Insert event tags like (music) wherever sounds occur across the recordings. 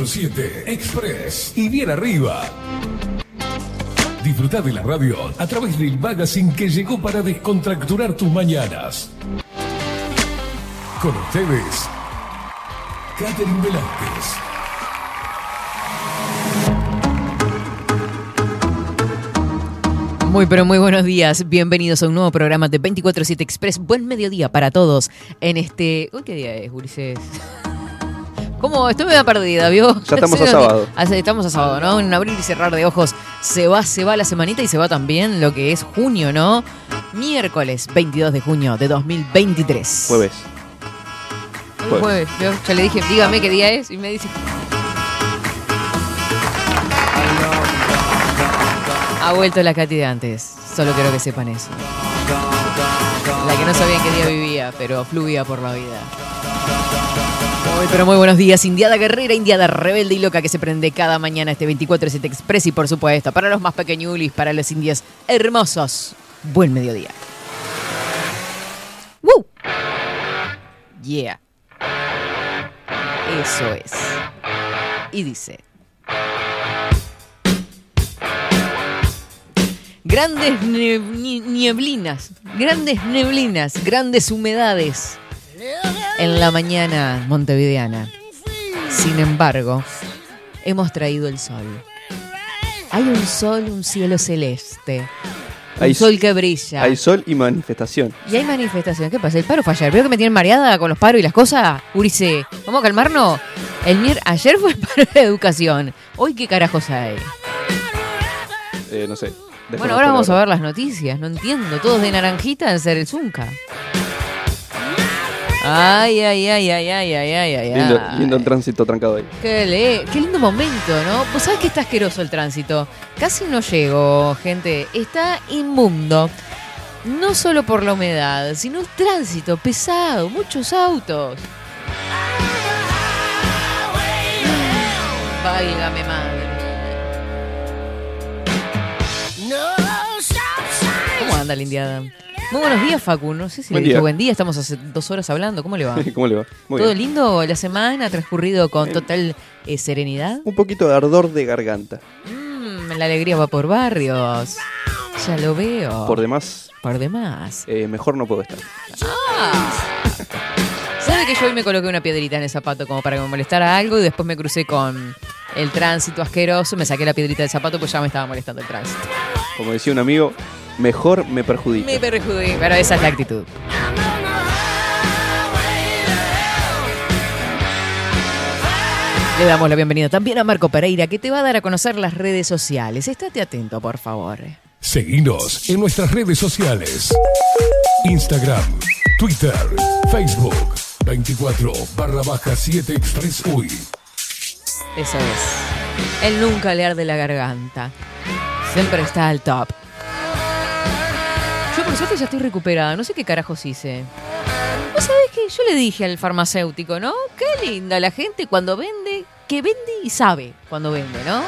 Estás en 24-7 Express y bien arriba. Disfruta de la radio a través del magazine que llegó para descontracturar tus mañanas. Con ustedes, Catherine Velázquez. Muy pero muy buenos días, bienvenidos a un nuevo programa de 24-7 Express. Buen mediodía para todos en este... Uy, ¿Qué día es, Ulises? ¿Cómo? Estoy medio perdida, ¿vio? Ya (laughs) estamos a sábado. hace- Estamos a sábado, ¿no? En un abrir y cerrar de ojos se va, se va la semanita y se va también lo que es junio, ¿no? Miércoles 22 de junio de 2023. Jueves. Jueves. jueves, ¿vio? Ya le dije, dígame qué día es y me dice... Ha vuelto la Katy de antes, solo quiero que sepan eso. La que no sabía en qué día vivía, pero fluía por la vida. Muy, pero muy buenos días, Indiada Guerrera, Indiada rebelde y loca que se prende cada mañana este 24-7 Express y por supuesto, para los más pequeñulis, para los indios hermosos, buen mediodía. ¡Woo! Yeah. Eso es. Y dice... Grandes nieblinas, grandes neblinas, grandes humedades en la mañana montevideana. Sin embargo, hemos traído el sol. Hay un sol, un cielo celeste. Un Hay- sol que brilla. Hay sol y manifestación. Y hay manifestación. ¿Qué pasa? El paro fue ayer. ¿Veo que me tienen mareada con los paros y las cosas? Urice, ¿vamos a calmarnos? El mier ayer fue el paro de educación. Hoy, ¿qué carajos hay? Eh, no sé. Bueno, ahora vamos a ver las noticias. No entiendo. Todos de naranjita en ser el Zunca. Ay, ay, ay, ay, ay, ay, ay, ay. Lindo, ay. lindo el tránsito trancado ahí. Qué, le- qué lindo momento, ¿no? Pues sabes que está asqueroso el tránsito. Casi no llego, gente. Está inmundo. No solo por la humedad, sino el tránsito pesado, muchos autos. Válgame madre. ¿Cómo anda la indiada? Muy buenos días, Facu. No sé si Buen le dije día. buen día. Estamos hace dos horas hablando. ¿Cómo le va? (laughs) ¿Cómo le va? Muy ¿Todo bien. lindo? ¿La semana ha transcurrido con total eh, serenidad? Un poquito de ardor de garganta. Mm, la alegría va por barrios. Ya lo veo. Por demás, Por demás. eh, mejor no puedo estar. ¿Sabe que yo hoy me coloqué una piedrita en el zapato como para que me molestara algo y después me crucé con el tránsito asqueroso, me saqué la piedrita del zapato pues ya me estaba molestando el tránsito. Como decía un amigo, mejor me perjudica. Me perjudiqué, pero esa es la actitud. Le damos la bienvenida también a Marco Pereira que te va a dar a conocer las redes sociales. Estate atento, por favor. Seguinos en nuestras redes sociales. Instagram, Twitter, Facebook, 24 barra baja 7 Express UI. Eso es. El nunca le arde la garganta. Siempre está al top. Yo por suerte ya estoy recuperada. No sé qué carajos hice. ¿Vos sabés que yo le dije al farmacéutico, ¿no? Qué linda la gente cuando vende, que vende y sabe cuando vende, ¿no?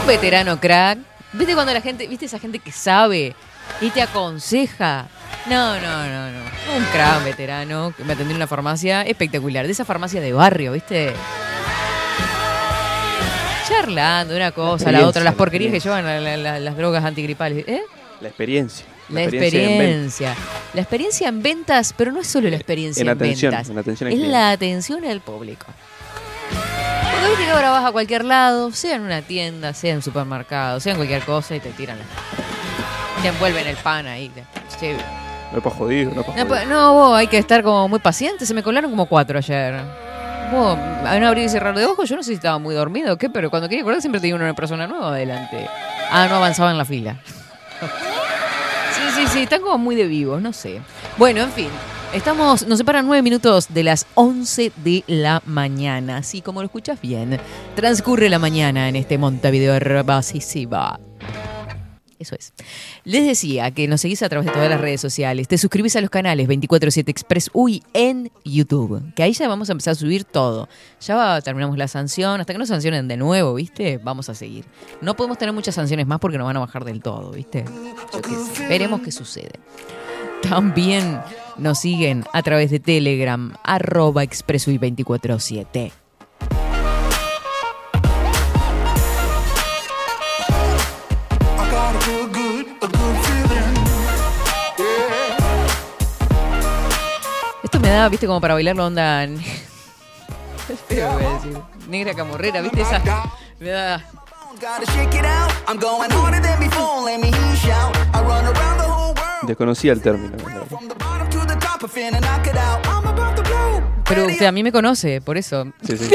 Un veterano crack. ¿Viste cuando la gente, viste esa gente que sabe y te aconseja? No, no, no, no. Un crack veterano que me atendió en una farmacia espectacular. De esa farmacia de barrio, ¿viste? charlando de una cosa la experiencia, otra, las la porquerías que llevan la- la- las drogas antigripales. ¿Eh? La experiencia. La en experiencia. La experiencia en ventas, pero no es solo la experiencia En en, atención, ventas. en atención al es cliente. la atención al público. Porque viste que ahora vas a cualquier lado, sea en una tienda, sea en un supermercado, sea en cualquier cosa y te tiran la... Te envuelven el pan ahí. te- No es para jodido, no es para No, jodido. no, vos hay que estar como muy paciente. Se me colaron como cuatro ayer. Vos, a un abrir y cerrar de ojos, yo no sé si estaba muy dormido o qué, pero cuando quería acordar siempre tenía una persona nueva adelante. Ah, no avanzaba en la fila. Sí, sí, están como muy de vivos, no sé. Bueno, en fin. Estamos, nos separan nueve minutos de las 11 de la mañana. Así como lo escuchas bien, transcurre la mañana en este Montevideo herbacísima. Eso es. Les decía que nos seguís a través de todas las redes sociales. Te suscribís a los canales 247 Express UI en YouTube. Que ahí ya vamos a empezar a subir todo. Ya terminamos la sanción. Hasta que nos sancionen de nuevo, ¿viste? Vamos a seguir. No podemos tener muchas sanciones más porque nos van a bajar del todo, ¿viste? Yo qué sé. Veremos qué sucede. También nos siguen a través de Telegram, arroba ExpressUI247. Me da, viste, como para bailar la onda. Pero (laughs) voy a decir, Negra camorrera, viste esa. (laughs) Me da. Desconocía el término. la verdad. From the bottom to the top, I finna knock it out. I'm about to blow. Pero usted a mí me conoce, por eso. Sí, sí. (laughs)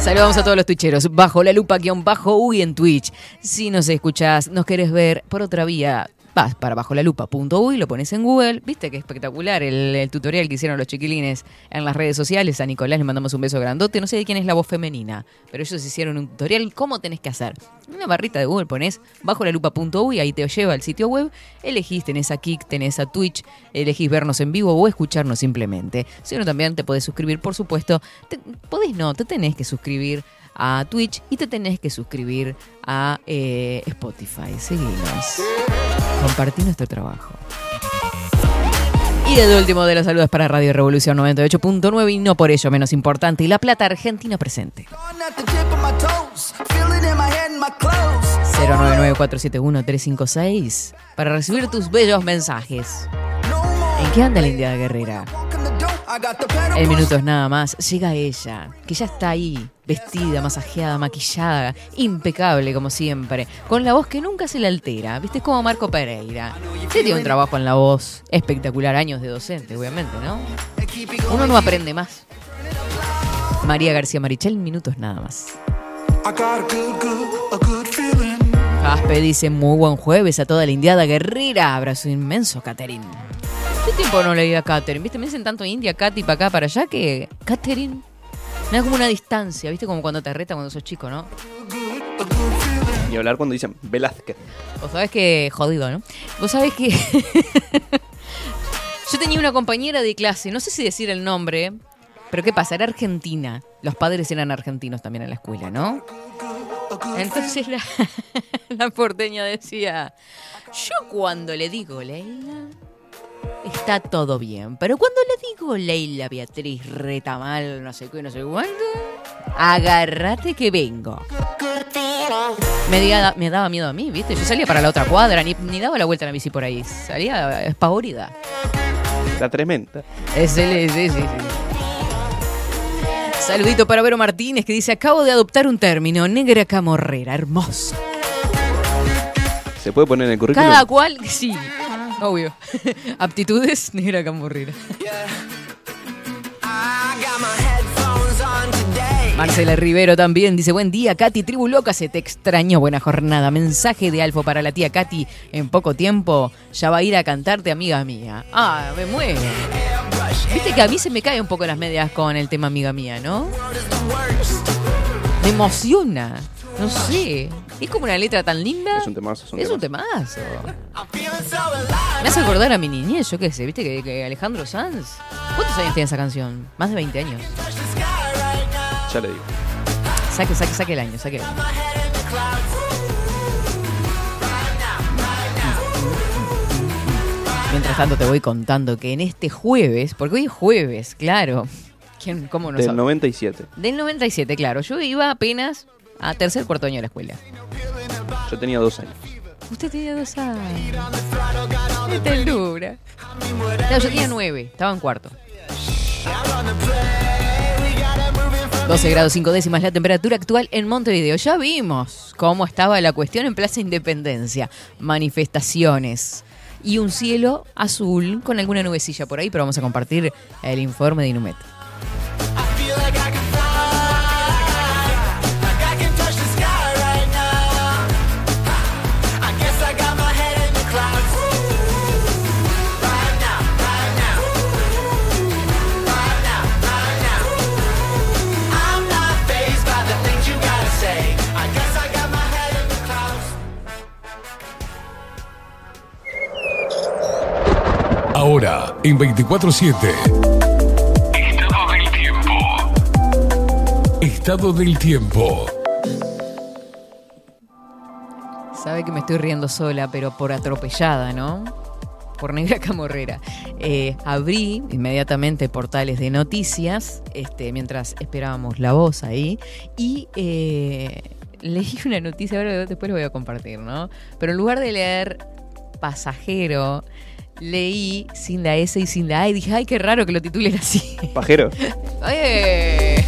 Saludamos a todos los twitcheros. Bajo la lupa, guion bajo uy en Twitch. Si nos escuchás, nos querés ver por otra vía, vas para bajo la lupa.uy, lo pones en Google. Viste qué espectacular el, tutorial que hicieron los chiquilines en las redes sociales. A Nicolás le mandamos un beso grandote. No sé de quién es la voz femenina, pero ellos hicieron un tutorial. ¿Cómo tenés que hacer? Una barrita de Google pones bajo la lupa.uy, ahí te lleva al sitio web. Elegís, tenés a Kik, tenés a Twitch, elegís vernos en vivo o escucharnos simplemente. Si no, también te podés suscribir, por supuesto. Te- podés no, te tenés que suscribir a Twitch y te tenés que suscribir a eh, Spotify. Seguinos. Compartí nuestro trabajo. Y el último de los saludos para Radio Revolución 98.9 y no por ello menos importante, y La Plata Argentina presente. Gone at the tip of my toes. Feel it in my head and my clothes. 099-471-356 para recibir tus bellos mensajes. ¿En qué anda la India Guerrera? En minutos nada más llega ella, que ya está ahí, vestida, masajeada, maquillada, impecable como siempre, con la voz que nunca se le altera, ¿viste? Es como Marco Pereira. Sí tiene un trabajo en la voz espectacular, años de docente, obviamente, ¿no? Uno no aprende más. María García Marichel, minutos nada más. Aspe dice muy buen jueves a toda la indiada guerrera. Abrazo inmenso, Catherine. ¿Qué tiempo no leía a Catherine? ¿Viste? Me dicen tanto India, Katy, para acá, para allá, que Catherine me da como una distancia, ¿viste? Como cuando te reta cuando sos chico, ¿no? Ni hablar cuando dicen Velázquez. Vos sabés que. Jodido, ¿no? Vos sabés que. (laughs) Yo tenía una compañera de clase, no sé si decir el nombre, pero ¿qué pasa? Era argentina. Los padres eran argentinos también en la escuela, ¿no? Entonces la, (laughs) la porteña decía: Yo cuando le digo Leila, está todo bien. Pero cuando le digo Leila Beatriz Retamal, no sé qué, no sé cuándo, agárrate que vengo. Me, diga- me daba miedo a mí, ¿viste? Yo salía para la otra cuadra, ni, ni daba la vuelta en la bici por ahí. Salía espavorida. La tremenda. Es el- sí, sí, sí. Saludito para Vero Martínez que dice, acabo de adoptar un término, negra camorrera, hermoso. ¿Se puede poner en el currículum? Cada cual, sí, obvio. (laughs) Aptitudes, negra today. Marcela Rivero también dice, buen día, Katy, tribu loca, se te extrañó, buena jornada. Mensaje de Alfo para la tía Katy, en poco tiempo ya va a ir a cantarte, amiga mía. Ah, me muero. Viste que a mí se me cae un poco las medias con el tema amiga mía, ¿no? Me emociona. No sé. Es como una letra tan linda. Es un temazo. Es un Es un temazo. Me hace acordar a mi niñez, yo qué sé, viste que, que Alejandro Sanz. ¿Cuántos años tiene esa canción? Más de 20 años. Ya le digo. Saque, saque, saque el año, saque el año. Mientras tanto te voy contando que en este jueves, porque hoy es jueves, claro. ¿Quién, ¿Cómo no Del sabe? 97. Del 97, claro. Yo iba apenas a tercer cuarto año de la escuela. Yo tenía dos años. Usted tenía dos años. Qué ternura. Claro, yo tenía nueve, estaba en cuarto. 12 grados 5 décimas la temperatura actual en Montevideo. Ya vimos cómo estaba la cuestión en Plaza Independencia. Manifestaciones. Y un cielo azul con alguna nubecilla por ahí, pero vamos a compartir el informe de Inumet. En 24-7. Estado del tiempo. Estado del tiempo. Sabe que me estoy riendo sola, pero por atropellada, ¿no? Por negra camorrera. Eh, abrí inmediatamente portales de noticias, este, mientras esperábamos la voz ahí, y eh, (laughs) leí una noticia, ahora después lo voy a compartir, ¿no? Pero en lugar de leer pasajero, leí sin la S y sin la A y dije, ay, qué raro que lo titulen así. (laughs) Pajero. ¡Eh!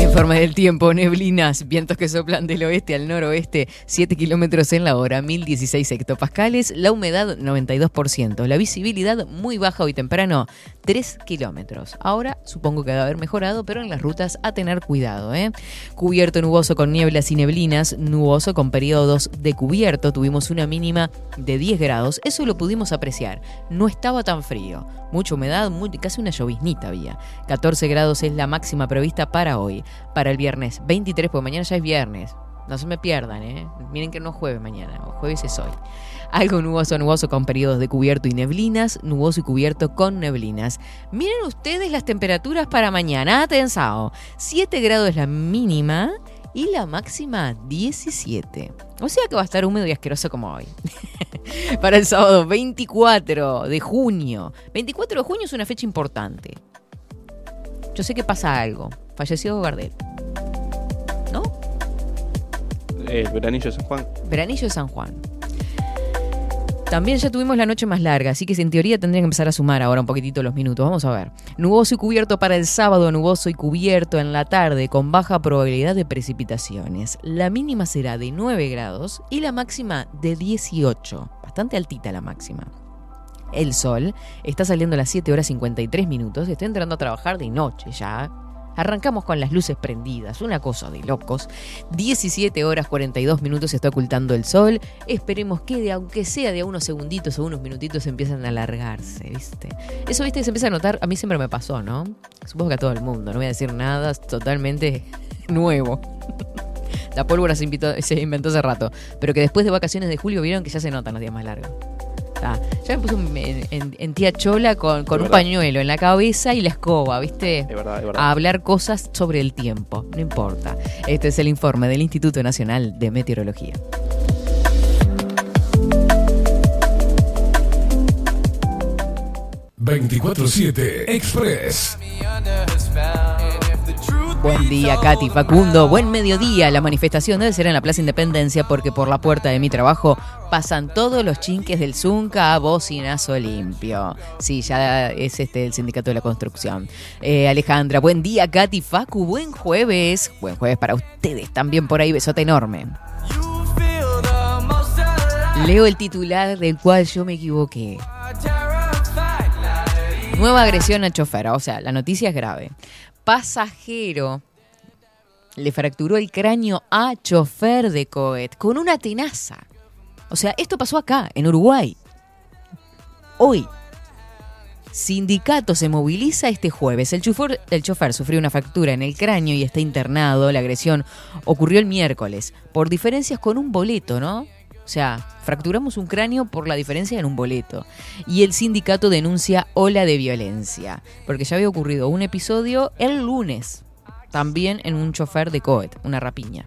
Informe del tiempo, neblinas, vientos que soplan del oeste al noroeste, 7 kilómetros en la hora, 1016 hectopascales, la humedad 92%, la visibilidad muy baja hoy temprano, 3 kilómetros. Ahora supongo que a haber mejorado, pero en las rutas a tener cuidado. ¿eh? Cubierto nuboso con nieblas y neblinas, nuboso con periodos de cubierto, tuvimos una mínima de 10 grados, eso lo pudimos apreciar, no estaba tan frío, mucha humedad, muy- casi una lloviznita había. 14 grados es la máxima prevista para hoy. Para el viernes 23, porque mañana ya es viernes. No se me pierdan, ¿eh? Miren que no es jueves mañana, jueves es hoy. Algo nuboso, nuboso con periodos de cubierto y neblinas, nuboso y cubierto con neblinas. Miren ustedes las temperaturas para mañana, atensao. 7 grados la mínima y la máxima 17. O sea que va a estar húmedo y asqueroso como hoy. (laughs) para el sábado 24 de junio. 24 de junio es una fecha importante. Yo sé que pasa algo. Falleció Gardel. ¿No? El veranillo de San Juan. Veranillo de San Juan. También ya tuvimos la noche más larga, así que en teoría tendrían que empezar a sumar ahora un poquitito los minutos. Vamos a ver. Nuboso y cubierto para el sábado, nuboso y cubierto en la tarde, con baja probabilidad de precipitaciones. La mínima será de 9 grados y la máxima de 18. Bastante altita la máxima. El sol está saliendo a las 7 horas 53 minutos, está entrando a trabajar de noche ya. Arrancamos con las luces prendidas, una cosa de locos. 17 horas 42 minutos se está ocultando el sol. Esperemos que, de, aunque sea de unos segunditos o unos minutitos, empiezan a alargarse, ¿viste? Eso, ¿viste? Se empieza a notar, a mí siempre me pasó, ¿no? Supongo que a todo el mundo, no voy a decir nada, totalmente (laughs) nuevo. La pólvora se, se inventó hace rato, pero que después de vacaciones de julio vieron que ya se notan los días más largos. Ah, ya me puse un- en, en- en tía Chola con, con un verdad. pañuelo en la cabeza y la escoba, ¿viste? Es verdad, es a verdad. hablar cosas sobre el tiempo. No importa. Este es el informe del Instituto Nacional de Meteorología. ...24-7 Express... Buen día, Katy Facundo. Buen mediodía. La manifestación debe ser en la Plaza Independencia porque por la puerta de mi trabajo pasan todos los chinques del Zunca a bocinazo limpio. Sí, ya es este el sindicato de la construcción. Eh, Alejandra, buen día, Katy Facu. Buen jueves. Buen jueves para ustedes también por ahí. Besote enorme. Leo el titular del cual yo me equivoqué. Nueva agresión a chofer. O sea, la noticia es grave. Pasajero le fracturó el cráneo a chofer de Coet con una tenaza. O sea, esto pasó acá, en Uruguay. Hoy. Sindicato se moviliza este jueves. El chofer, el chofer sufrió una fractura en el cráneo y está internado. La agresión ocurrió el miércoles por diferencias con un boleto, ¿no? O sea, fracturamos un cráneo por la diferencia en un boleto. Y el sindicato denuncia ola de violencia, porque ya había ocurrido un episodio el lunes, también en un chofer de Coet, una rapiña.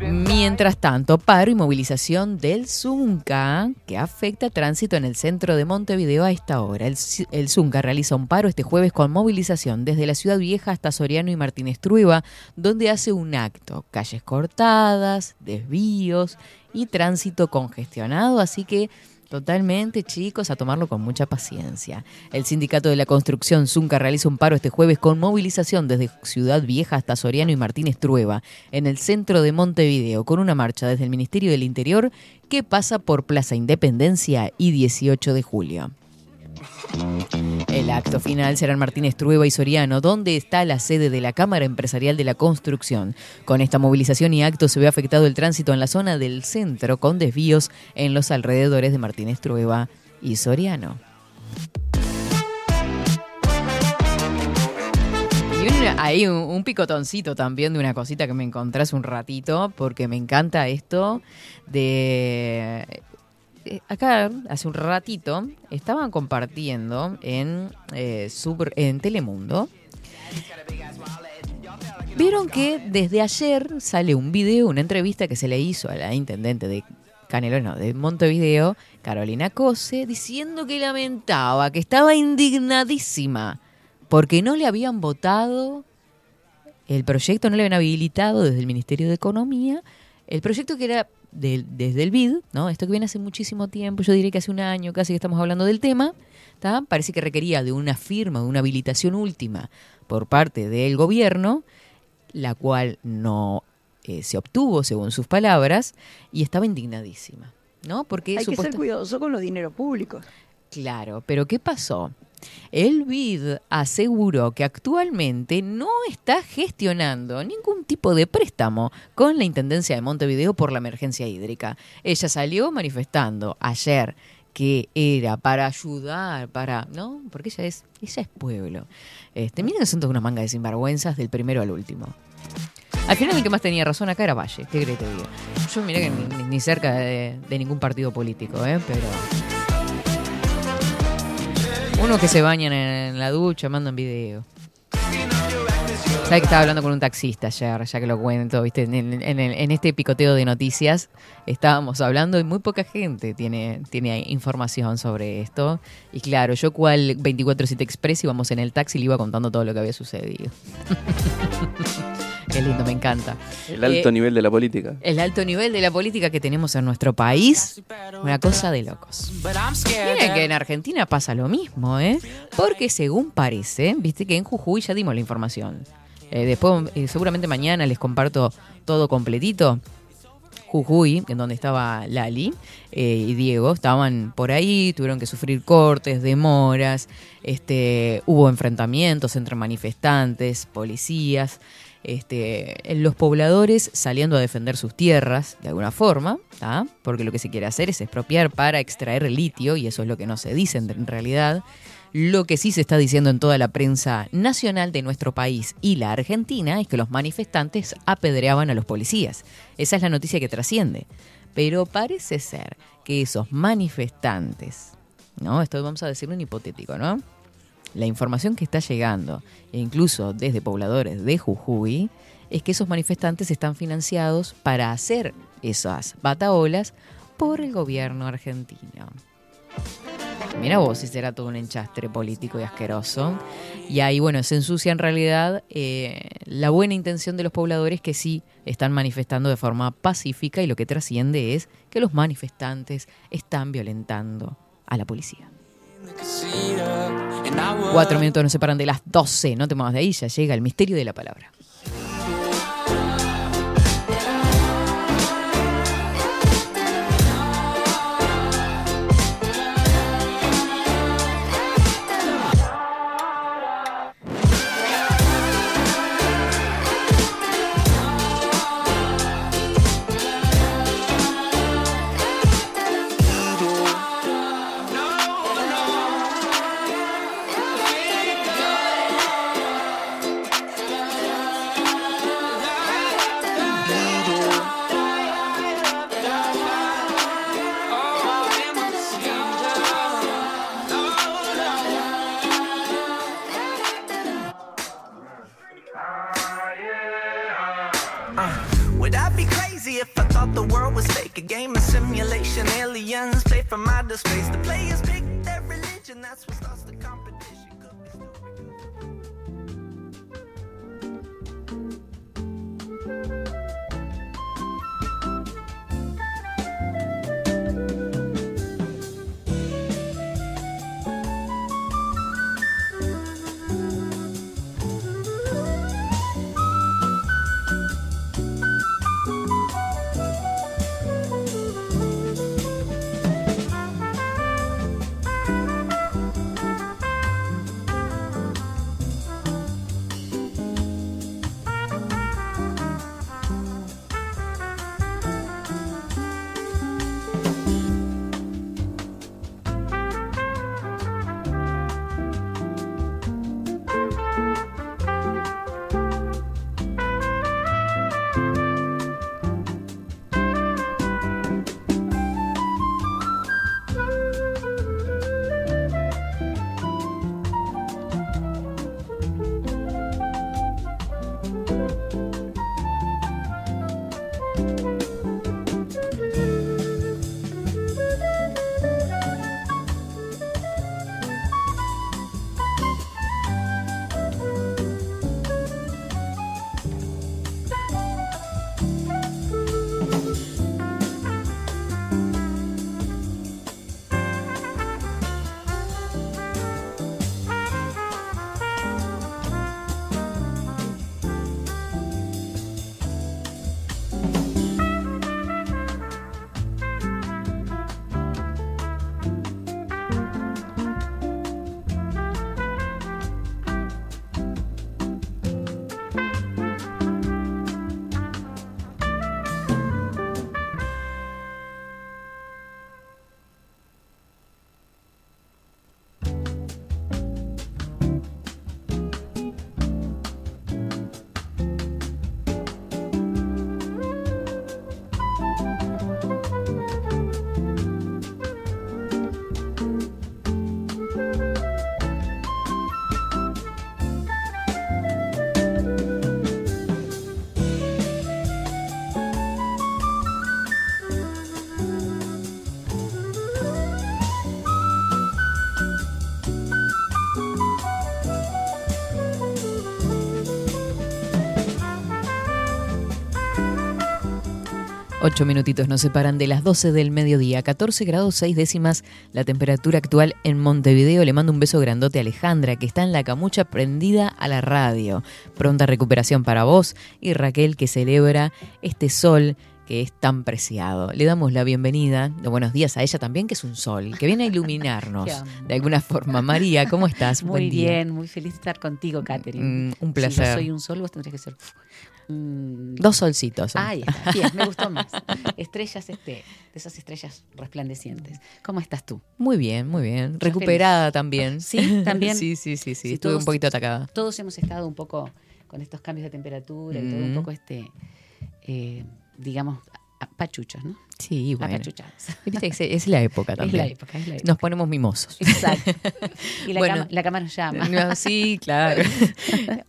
Mientras tanto, paro y movilización del Zunca, que afecta tránsito en el centro de Montevideo a esta hora. El, Zunca realiza un paro este jueves con movilización desde la Ciudad Vieja hasta Soriano y Martínez Trueba, donde hace un acto. Calles cortadas, desvíos y tránsito congestionado, así que Totalmente, chicos, a tomarlo con mucha paciencia. El Sindicato de la Construcción Zunca realiza un paro este jueves con movilización desde Ciudad Vieja hasta Soriano y Martínez Trueba, en el centro de Montevideo, con una marcha desde el Ministerio del Interior que pasa por Plaza Independencia y 18 de julio. El acto final será en Martínez Trueba y Soriano, donde está la sede de la Cámara Empresarial de la Construcción. Con esta movilización y acto se ve afectado el tránsito en la zona del centro, con desvíos en los alrededores de Martínez Trueba y Soriano. Y un, un picotoncito también de una cosita que me encontré hace un ratito, porque me encanta esto de... eh, Acá, hace un ratito, estaban compartiendo en, eh, Sub- en Telemundo. Vieron que desde ayer sale un video, una entrevista que se le hizo a la intendente de Canelones, de Montevideo, Carolina Cose, diciendo que lamentaba, que estaba indignadísima, porque no le habían votado el proyecto, no le habían habilitado desde el Ministerio de Economía, el proyecto que era del- desde el BID, ¿no? Esto que viene hace muchísimo tiempo, yo diría que hace un año casi que estamos hablando del tema, ¿tá? parece que requería de una firma, de una habilitación última por parte del gobierno, la cual no eh, se obtuvo según sus palabras, y estaba indignadísima, ¿no? Porque Hay que ser cuidadoso con los dineros públicos. Claro, pero ¿qué pasó? El BID aseguró que actualmente no está gestionando ningún tipo de préstamo con la Intendencia de Montevideo por la emergencia hídrica. Ella salió manifestando ayer que era para ayudar, para, ¿no? Porque ella es, ella es pueblo. Este, miren, son todas unas mangas de sinvergüenzas del primero al último. Al final el que más tenía razón acá era Valle, ¿qué crees te diga? Yo miré que ni, ni cerca de, de ningún partido político, ¿eh? Pero... Uno que se bañan en la ducha, mandan video. ¿Sabes que estaba hablando con un taxista ayer, ya que lo cuento, viste? En, en- en el- en este picoteo de noticias estábamos hablando y muy poca gente tiene, tiene información sobre esto. Y claro, yo cual 24-7 Express íbamos en el taxi y le iba contando todo lo que había sucedido. (laughs) Qué lindo, me encanta. El alto Eh, nivel de la política. el alto nivel de la política que tenemos en nuestro país, una cosa de locos. Miren que en Argentina pasa lo mismo, ¿eh? Porque según parece, viste que en Jujuy ya dimos la información. Eh, después, eh, seguramente mañana les comparto todo completito. Jujuy, en donde estaba Lali eh, y Diego, estaban por ahí, tuvieron que sufrir cortes, demoras, este, hubo enfrentamientos entre manifestantes, policías, este, los pobladores saliendo a defender sus tierras de alguna forma, ¿tá? porque lo que se quiere hacer es expropiar para extraer litio y eso es lo que no se dice en realidad. Lo que sí se está diciendo en toda la prensa nacional de nuestro país y la Argentina es que los manifestantes apedreaban a los policías. Esa es la noticia que trasciende. Pero parece ser que esos manifestantes, ¿no? Esto vamos a decirlo en hipotético, ¿no? La información que está llegando, e incluso desde pobladores de Jujuy, es que esos manifestantes están financiados para hacer esas bataolas por el gobierno argentino. Mira vos si será todo un enchastre político y asqueroso. Y ahí, bueno, se ensucia en realidad eh, la buena intención de los pobladores que sí están manifestando de forma pacífica y lo que trasciende es que los manifestantes están violentando a la policía. Cuatro minutos nos separan de las 12, no te muevas de ahí, ya llega el misterio de la palabra. Ocho minutitos nos separan de las 12 del mediodía, 14 grados 6 décimas la temperatura actual en Montevideo. Le mando un beso grandote a Alejandra, que está en la camucha prendida a la radio. Pronta recuperación para vos y Raquel, que celebra este sol que es tan preciado. Le damos la bienvenida, los buenos días a ella también, que es un sol, que viene a (laughs) iluminarnos de alguna forma. María, ¿cómo estás? Muy Buen día. bien, muy feliz de estar contigo, Catherine. Mm, un Si placer. yo soy un sol, vos tendrías que ser. Mm, Dos solcitos. son. Ahí está, bien, me gustó más. Estrellas, este, de esas estrellas resplandecientes. ¿Cómo estás tú? Muy bien, muy bien. Recuperada también. Sí, también. (laughs) sí, sí, sí, sí. Estuve todos- un poquito atacada. Todos hemos estado un poco con estos cambios de temperatura y todo un Mm. poco este, eh, digamos, pachuchos, ¿no? Sí, bueno. (laughs) Es- es la época Es también. la época, es la época. Nos ponemos mimosos. Exacto. (laughs) Y la, Bueno. cama, la cama nos llama. No, sí, (laughs) claro.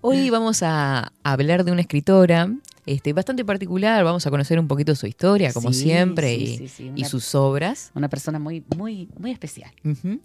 Hoy vamos a hablar de una escritora este, bastante particular. Vamos a conocer un poquito su historia, como Sí, siempre, sí, y, sí, sus obras. Una persona muy, muy, muy especial.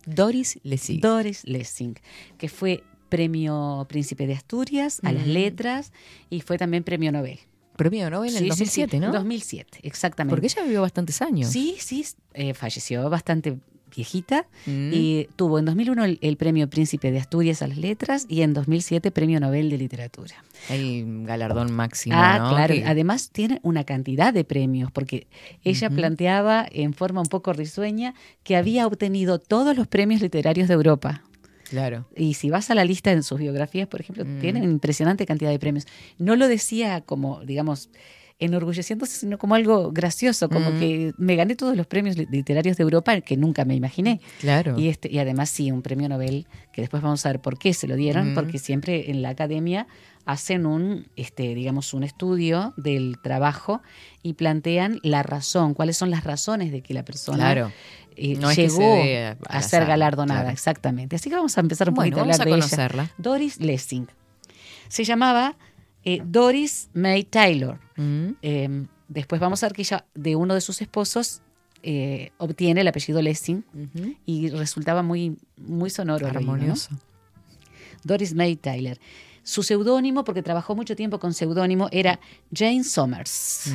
Doris Lessig. Doris Lessing, que fue premio Príncipe de Asturias a las letras y fue también premio Nobel. Premio Nobel en Sí, el sí, 2007, sí, ¿no? 2007, exactamente. Porque ella vivió bastantes años. Sí, sí, eh, falleció bastante viejita Mm. y tuvo en 2001 el, el premio Príncipe de Asturias a las letras y en 2007 premio Nobel de literatura. Hay un galardón máximo. ah, ¿no? claro. Además tiene una cantidad de premios porque ella planteaba en forma un poco risueña que había obtenido todos los premios literarios de Europa. Claro. Y si vas a la lista en sus biografías, por ejemplo, Mm. tienen impresionante cantidad de premios. No lo decía como, digamos, enorgulleciéndose, sino como algo gracioso, como Mm. que me gané todos los premios li- literarios de Europa que nunca me imaginé. Claro. Y, este, y además sí, un premio Nobel, que después vamos a ver por qué se lo dieron, Mm. porque siempre en la academia hacen un, este, digamos, un estudio del trabajo y plantean la razón, cuáles son las razones de que la persona Claro. eh, No se llegó a ser azar, galardonada, claro. exactamente. Así que vamos a empezar un Bueno, poquito a vamos hablar a de ella. conocerla. Doris Lessing. Se llamaba eh, Doris May Taylor. Mm. Eh, después vamos a ver que ella, de uno de sus esposos, eh, obtiene el apellido Lessing y resultaba muy, muy sonoro. Armonioso. Doris May Taylor. Su seudónimo, porque trabajó mucho tiempo con seudónimo, era Jane Somers.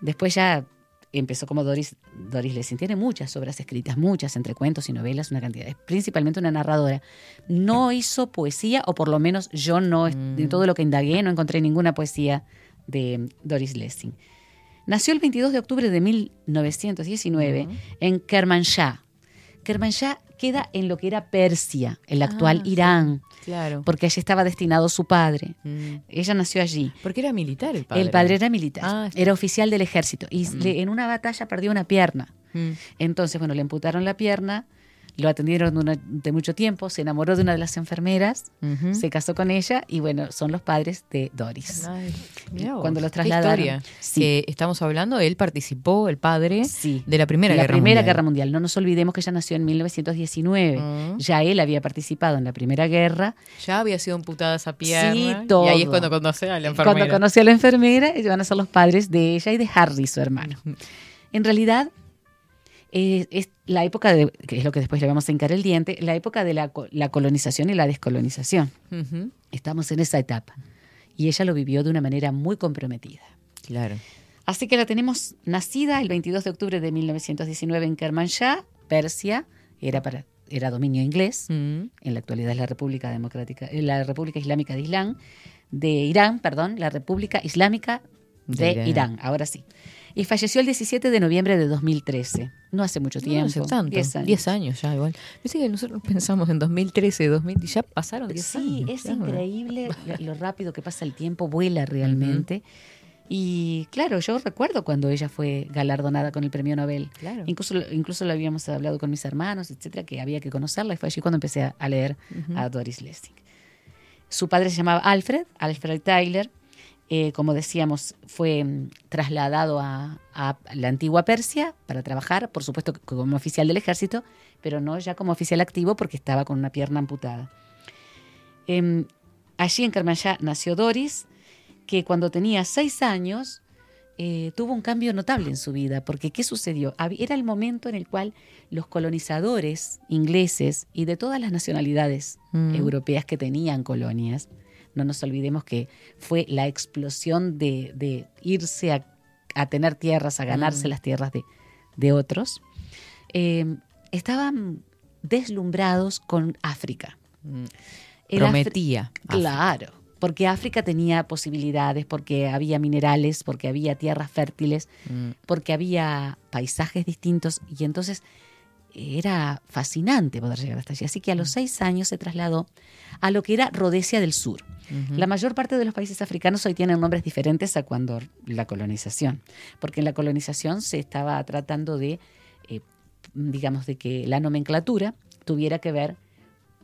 Después ya empezó como Doris, Doris Lessing. Tiene muchas obras escritas, muchas, entre cuentos y novelas, una cantidad. Es principalmente una narradora. No hizo poesía, o por lo menos yo no, de todo lo que indagué, no encontré ninguna poesía de Doris Lessing. Nació el 22 de octubre de 1919 en Kermanshah. Kermanshah queda en lo que era Persia, el actual Ah, sí. Irán, Claro. porque allí estaba destinado su padre. Mm. Ella nació allí. Porque era militar el padre. El padre era militar, Ah, sí. era oficial del ejército y le- en una batalla perdió una pierna. Mm. Entonces, bueno, le amputaron la pierna, lo atendieron durante mucho tiempo, se enamoró de una de las enfermeras, Ujú. se casó con ella y bueno, son los padres de Doris. Ay, vos, Cuando los trasladaron. Sí. Estamos hablando, él participó, el padre, Sí. de la Primera la Guerra Primera Mundial. Guerra Mundial. No nos olvidemos que ella nació en 1919. Mm. Ya él había participado en la Primera Guerra. Ya había sido amputada esa pierna. Sí, Y todo. ahí es cuando conoce a la enfermera. Cuando conoció a la enfermera, ellos van a ser los padres de ella y de Harry, su hermano. En realidad, es la época de, que es lo que después le vamos a hincar el diente, la época de la, la colonización y la descolonización. Estamos en esa etapa. Y ella lo vivió de una manera muy comprometida. Claro. Así que la tenemos nacida el 22 de octubre de 1919 en Kermanshah, Persia, era, para, era dominio inglés, en la actualidad es la República Democrática, eh, la República Islámica de Islam, de Irán, perdón, la República Islámica de, De Irán. Irán. ahora sí. Y falleció el 17 de noviembre de 2013, no hace mucho No tiempo. hace tanto. 10 años. 10 años ya, igual. Viste que nosotros pensamos en 2013, 2000, y ya pasaron 10 Sí, años. es ya. increíble (laughs) lo- lo rápido que pasa el tiempo, vuela realmente. Y claro, yo recuerdo cuando ella fue galardonada con el premio Nobel. Claro. Incluso, incluso lo habíamos hablado con mis hermanos, etcétera, que había que conocerla y fue allí cuando empecé a, a leer a Doris Lessing. Su padre se llamaba Alfred, Alfred Tyler. Eh, como decíamos, fue mm, trasladado a, a la antigua Persia para trabajar, por supuesto como oficial del ejército, pero no ya como oficial activo porque estaba con una pierna amputada. Em, allí en Kermanshah nació Doris, que cuando tenía seis años eh, tuvo un cambio notable en su vida, porque ¿qué sucedió? Era el momento en el cual los colonizadores ingleses y de todas las nacionalidades Mm. europeas que tenían colonias, no nos olvidemos que fue la explosión de, de irse a a tener tierras, a ganarse Mm. las tierras de, de otros, eh, estaban deslumbrados con África. Mm. Afri- Prometía. Claro, porque África tenía posibilidades, porque había minerales, porque había tierras fértiles, Mm. porque había paisajes distintos y entonces era fascinante poder llegar hasta allí. Así que a los seis años se trasladó a lo que era Rhodesia del Sur. La mayor parte de los países africanos hoy tienen nombres diferentes a cuando la colonización, porque en la colonización se estaba tratando de, eh, digamos, de que la nomenclatura tuviera que ver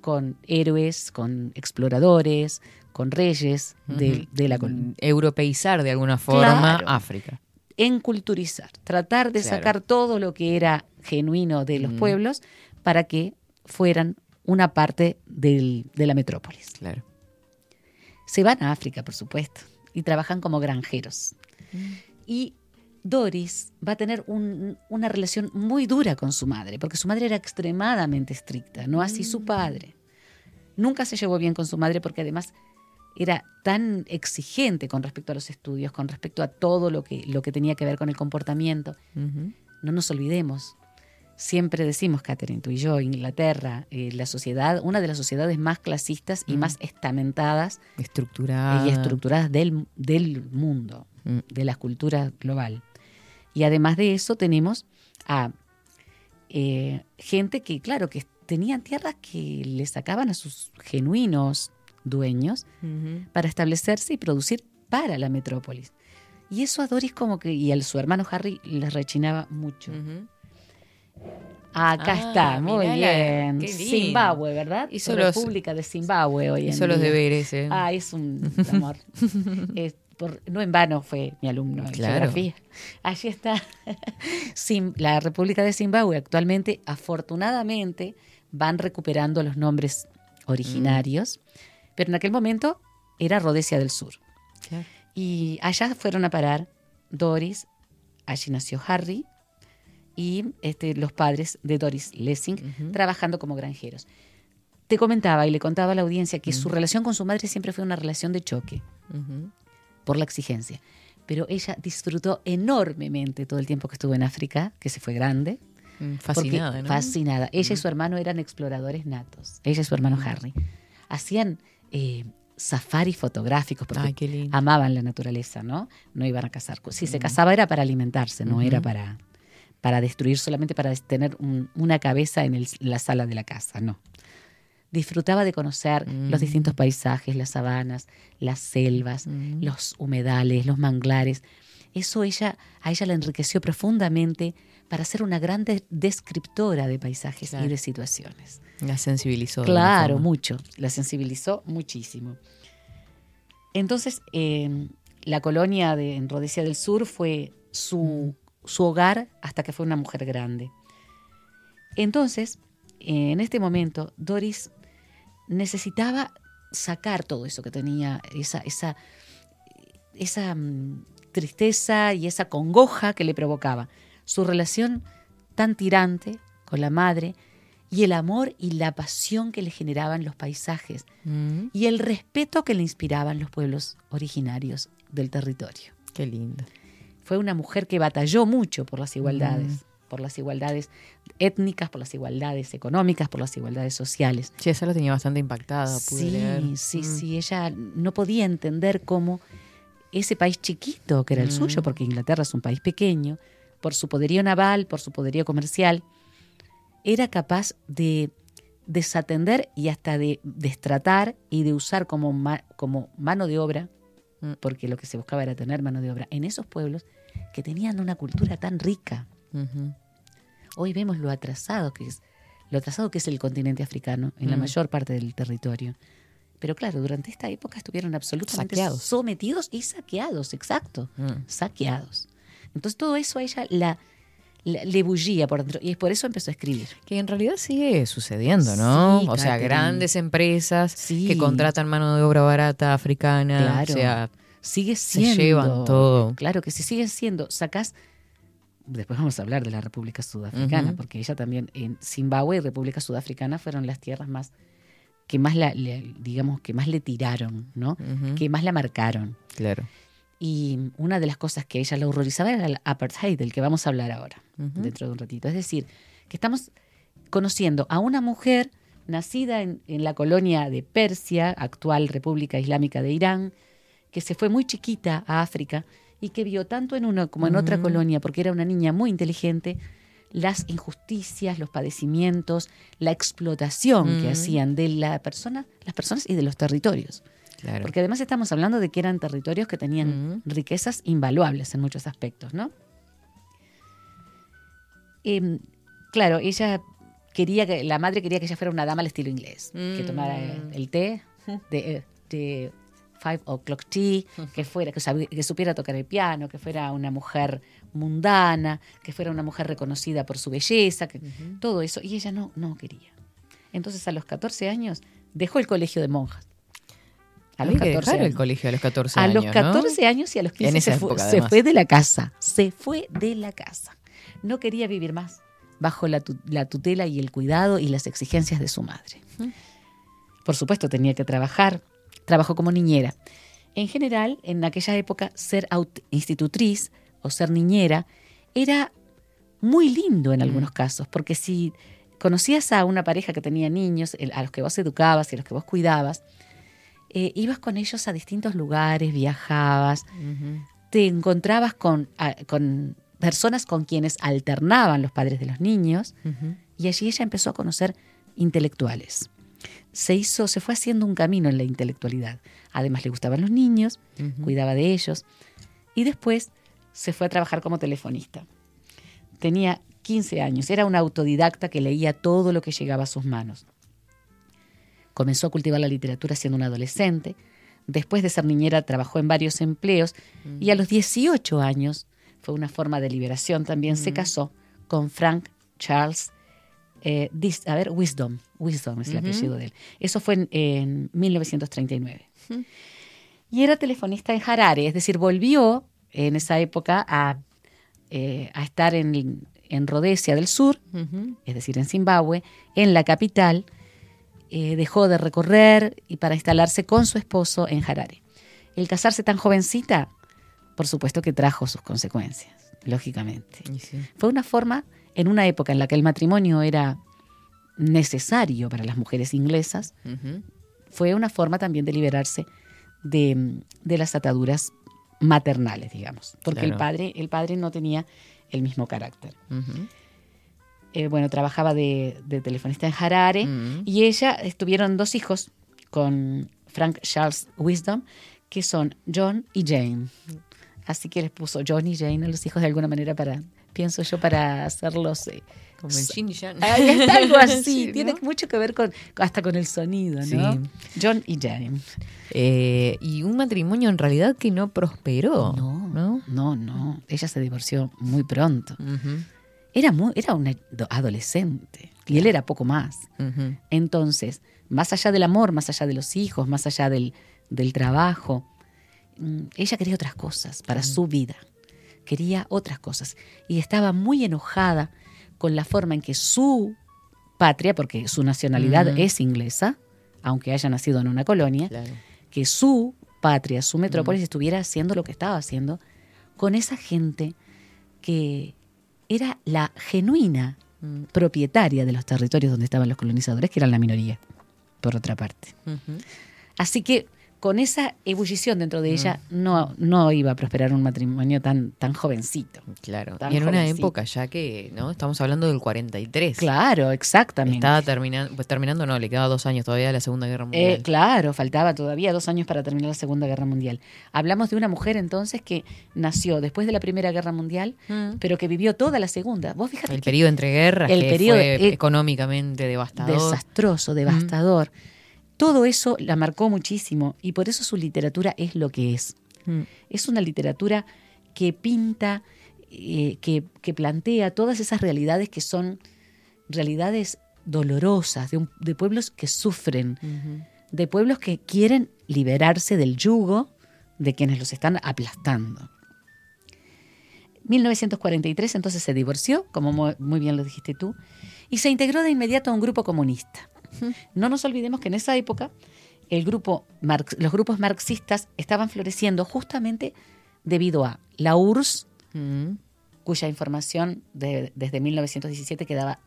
con héroes, con exploradores, con reyes de, la colonia. Mm, Europeizar de alguna forma Claro. África. enculturizar, tratar de Claro. sacar todo lo que era genuino de los Mm. pueblos para que fueran una parte del- de la metrópolis. Claro. Se van a África, por supuesto, y trabajan como granjeros. Y Doris va a tener un- una relación muy dura con su madre, porque su madre era extremadamente estricta, no así su padre. Nunca se llevó bien con su madre porque además era tan exigente con respecto a los estudios, con respecto a todo lo que, lo que tenía que ver con el comportamiento. No nos olvidemos. Siempre decimos, Catherine, tú y yo, Inglaterra, eh, la sociedad, una de las sociedades más clasistas y Mm. más estamentadas Estructurada. y estructuradas del, del mundo, Mm. de la cultura global. Y además de eso tenemos a eh, gente que, claro, que tenían tierras que le sacaban a sus genuinos dueños para establecerse y producir para la metrópolis. Y eso a Doris como que, y a su hermano Harry les rechinaba mucho. Acá Ah, está, muy la- bien. lindo. Zimbabue, ¿verdad? Hizo los- República de Zimbabue hoy en Hizo los día. deberes, ¿eh? Ah, es un (laughs) amor. Es por- no en vano fue mi alumno en Claro. geografía. Allí está la República de Zimbabue. Actualmente, afortunadamente, van recuperando los nombres originarios, pero en aquel momento era Rhodesia del Sur. Claro. Y allá fueron a parar Doris, allí nació Harry y este, los padres de Doris Lessing trabajando como granjeros. Te comentaba y le contaba a la audiencia que Mm. su relación con su madre siempre fue una relación de choque por la exigencia. Pero ella disfrutó enormemente todo el tiempo que estuvo en África, que se fue grande. Mm, Fascinada, ¿no? Fascinada. Ella y su hermano eran exploradores natos. Ella y su hermano Harry. Hacían eh, safaris fotográficos porque Ay, amaban la naturaleza, ¿no? No iban a cazar. Si se cazaba era para alimentarse, no era para, para destruir, solamente para tener un- una cabeza en, el- la sala de la casa, no. Disfrutaba de conocer los Mm. distintos paisajes, las sabanas, las selvas, Mm. los humedales, los manglares. Eso ella, a ella la enriqueció profundamente para ser una gran de- descriptora de paisajes Claro. y de situaciones. La sensibilizó. Claro, mucho. La sensibilizó muchísimo. Entonces, eh, la colonia de en Rhodesia del Sur fue su, su hogar hasta que fue una mujer grande. Entonces, en este momento, Doris necesitaba sacar todo eso que tenía, esa, esa, esa mm, tristeza y esa congoja que le provocaba. Su relación tan tirante con la madre y el amor y la pasión que le generaban los paisajes Mm, y el respeto que le inspiraban los pueblos originarios del territorio. Qué lindo. Fue una mujer que batalló mucho por las igualdades, Mm. por las igualdades étnicas, por las igualdades económicas, por las igualdades sociales. Sí, esa la tenía bastante impactada. pude Sí, leer. sí, Mm. sí, ella no podía entender cómo ese país chiquito, que era el Mm. suyo, porque Inglaterra es un país pequeño, por su poderío naval, por su poderío comercial, era capaz de desatender y hasta de destratar y de usar como, ma- como mano de obra, Mm. porque lo que se buscaba era tener mano de obra en esos pueblos que tenían una cultura tan rica. Hoy vemos lo atrasado que es, lo atrasado que es el continente africano en la Mm. mayor parte del territorio. Pero claro, durante esta época estuvieron absolutamente Saqueados. sometidos y saqueados, exacto, Mm. saqueados. Entonces todo eso a ella la, la- le bullía por dentro y es por eso empezó a escribir. Que en realidad sigue sucediendo, ¿no? Sí, o sea, Catherine. grandes empresas Sí. que contratan mano de obra barata africana. Claro. O sea, Sigue se siendo. llevan todo. Claro que sí, siguen siendo. Sacás. Después vamos a hablar de la República Sudafricana, porque ella también en Zimbabue y República Sudafricana fueron las tierras más que más la, le- digamos que más le tiraron, ¿no? Que más la marcaron. Claro. Y una de las cosas que a ella la horrorizaba era el apartheid, del que vamos a hablar ahora, dentro de un ratito. Es decir, que estamos conociendo a una mujer nacida en, en la colonia de Persia, actual República Islámica de Irán, que se fue muy chiquita a África y que vio tanto en una como en otra colonia, porque era una niña muy inteligente, las injusticias, los padecimientos, la explotación que hacían de la persona, las personas y de los territorios. Claro. Porque además estamos hablando de que eran territorios que tenían riquezas invaluables en muchos aspectos, ¿no? Em, claro, ella quería que, la madre quería que ella fuera una dama al estilo inglés, que tomara Mm. el té de, de five o'clock tea, que fuera, que, supiera tocar el piano, que fuera una mujer mundana, que fuera una mujer reconocida por su belleza, que, todo eso, y ella no, no quería. Entonces a los 14 años dejó el colegio de monjas. A los Había que 14 dejar el años. colegio a los 14 A años. los ¿no? 14 años y a los 15 En esa se, fue, se fue de la casa. Se fue de la casa. No quería vivir más bajo la, tu- la tutela y el cuidado y las exigencias de su madre. Por supuesto, tenía que trabajar. Trabajó como niñera. En general, en aquella época, ser institutriz o ser niñera era muy lindo en algunos casos, porque si conocías a una pareja que tenía niños, a los que vos educabas y a los que vos cuidabas, eh, ibas con ellos a distintos lugares, viajabas, te encontrabas con, a- con personas con quienes alternaban los padres de los niños, y allí ella empezó a conocer intelectuales. Se hizo, se fue haciendo un camino en la intelectualidad. Además le gustaban los niños, cuidaba de ellos, y después se fue a trabajar como telefonista. Tenía 15 años, era una autodidacta que leía todo lo que llegaba a sus manos. Comenzó a cultivar la literatura siendo una adolescente. Después de ser niñera trabajó en varios empleos y a los 18 años, fue una forma de liberación también, se casó con Frank Charles, eh, Dis- a ver, Wisdom, Wisdom es el apellido de él. Eso fue en, en 1939. Y era telefonista en Harare, es decir, volvió en esa época a, eh, a estar en, en Rhodesia del Sur, es decir, en Zimbabue, en la capital, eh, dejó de recorrer y para instalarse con su esposo en Harare. El casarse tan jovencita, por supuesto que trajo sus consecuencias, lógicamente. Sí. Fue una forma, en una época en la que el matrimonio era necesario para las mujeres inglesas, fue una forma también de liberarse de, de las ataduras maternales, digamos, porque el, padre, el padre no tenía el mismo carácter. Eh, bueno, trabajaba de, de telefonista en Harare y ella estuvieron dos hijos con Frank Charles Wisdom, que son John y Jane. Así que les puso John y Jane a los hijos de alguna manera para, pienso yo, para hacerlos... eh, Como el Shin y Yang. Ahí está algo (laughs) así, Sí, ¿no? tiene mucho que ver con hasta con el sonido, ¿no? Sí. John y Jane. Eh, y un matrimonio en realidad que no prosperó. No, ¿no? no, no. Ella se divorció muy pronto. Era muy, era una ado- adolescente y él era poco más. Entonces, más allá del amor, más allá de los hijos, más allá del, del trabajo, mm, ella quería otras cosas para su vida. Quería otras cosas. Y estaba muy enojada con la forma en que su patria, porque su nacionalidad es inglesa, aunque haya nacido en una colonia, Claro. que su patria, su metrópolis estuviera haciendo lo que estaba haciendo con esa gente que era la genuina Mm. propietaria de los territorios donde estaban los colonizadores, que eran la minoría, por otra parte. Así que con esa ebullición dentro de ella Mm. no, no iba a prosperar un matrimonio tan, tan jovencito. Claro. Tan y en una época ya que, ¿no? Estamos hablando del 43. Claro, exactamente. Estaba terminando, pues terminando, no, le quedaba dos años todavía de la Segunda Guerra Mundial. Eh, claro, faltaba todavía dos años para terminar la Segunda Guerra Mundial. Hablamos de una mujer entonces que nació después de la Primera Guerra Mundial, Mm. pero que vivió toda la Segunda. Vos fíjate El que periodo entre guerras, el que periodo, fue eh, económicamente devastador. desastroso, devastador. Todo eso la marcó muchísimo y por eso su literatura es lo que es. Mm. Es una literatura que pinta, eh, que, que plantea todas esas realidades que son realidades dolorosas, de, un- de pueblos que sufren, de pueblos que quieren liberarse del yugo de quienes los están aplastando. 1943 entonces se divorció, como mu- muy bien lo dijiste tú, y se integró de inmediato a un grupo comunista. No nos olvidemos que en esa época el grupo marx- los grupos marxistas estaban floreciendo justamente debido a la URSS, Mm. cuya información de- desde 1917 quedaba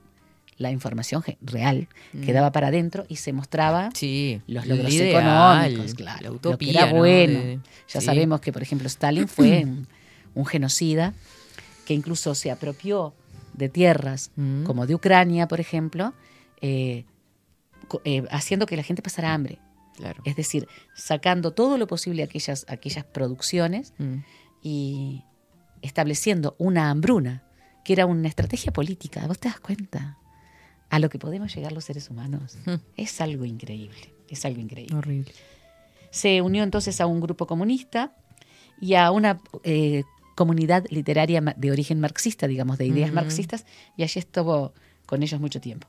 la información real, quedaba para adentro y se mostraba Sí, los logros económicos, claro, la lo utopía, que era ¿no? bueno. De- ya sí. sabemos que, por ejemplo, Stalin fue (clears throat) un, un genocida que incluso se apropió de tierras Mm. como de Ucrania, por ejemplo, eh, eh, haciendo que la gente pasara hambre. Claro. Es decir, sacando todo lo posible aquellas, aquellas producciones Mm. y estableciendo una hambruna, que era una estrategia política. ¿Vos te das cuenta? A lo que podemos llegar los seres humanos. Mm. Es algo increíble. Es algo increíble. Horrible. Se unió entonces a un grupo comunista y a una eh, comunidad literaria de origen marxista, digamos, de ideas marxistas, y allí estuvo con ellos mucho tiempo.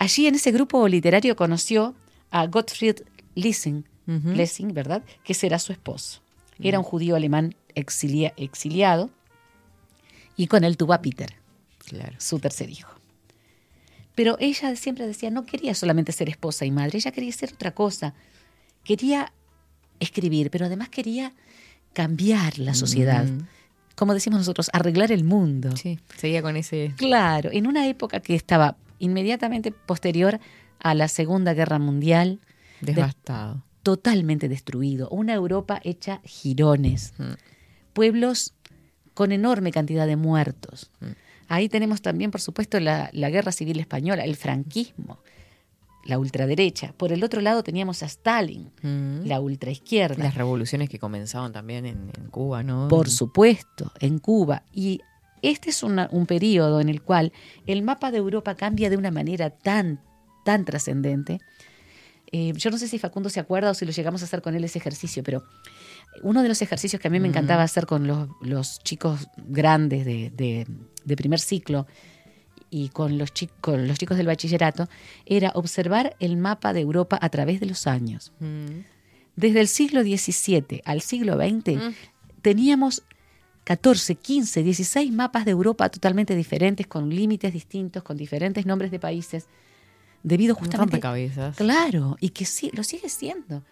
Allí en ese grupo literario conoció a Gottfried Lessing, ¿verdad? Que será su esposo. Era un judío alemán exilia- exiliado y con él tuvo a Peter, Claro. su tercer hijo. Pero ella siempre decía, no quería solamente ser esposa y madre, ella quería ser otra cosa. Quería escribir, pero además quería cambiar la sociedad. Mm. Como decimos nosotros, arreglar el mundo. Sí, seguía con ese... Claro, en una época que estaba inmediatamente posterior a la Segunda Guerra Mundial, Devastado. totalmente destruido, una Europa hecha jirones, pueblos con enorme cantidad de muertos. Ahí tenemos también, por supuesto, la, la guerra civil española, el franquismo, la ultraderecha. Por el otro lado teníamos a Stalin, la ultraizquierda. Las revoluciones que comenzaban también en, en Cuba, ¿no? Por supuesto, en Cuba. Y este es una- un periodo en el cual el mapa de Europa cambia de una manera tan, tan trascendente. Eh, yo no sé si Facundo se acuerda o si lo llegamos a hacer con él ese ejercicio, pero uno de los ejercicios que a mí me encantaba hacer con los, los chicos grandes de, de- de primer ciclo y con los, chi- con los chicos del bachillerato era observar el mapa de Europa a través de los años. Mm. Desde el siglo XVII al siglo XX Mm. teníamos 14, 15, 16 mapas de Europa totalmente diferentes, con límites distintos, con diferentes nombres de países, debido Un justamente... rompecabezas. Claro, y que sí, lo sigue siendo.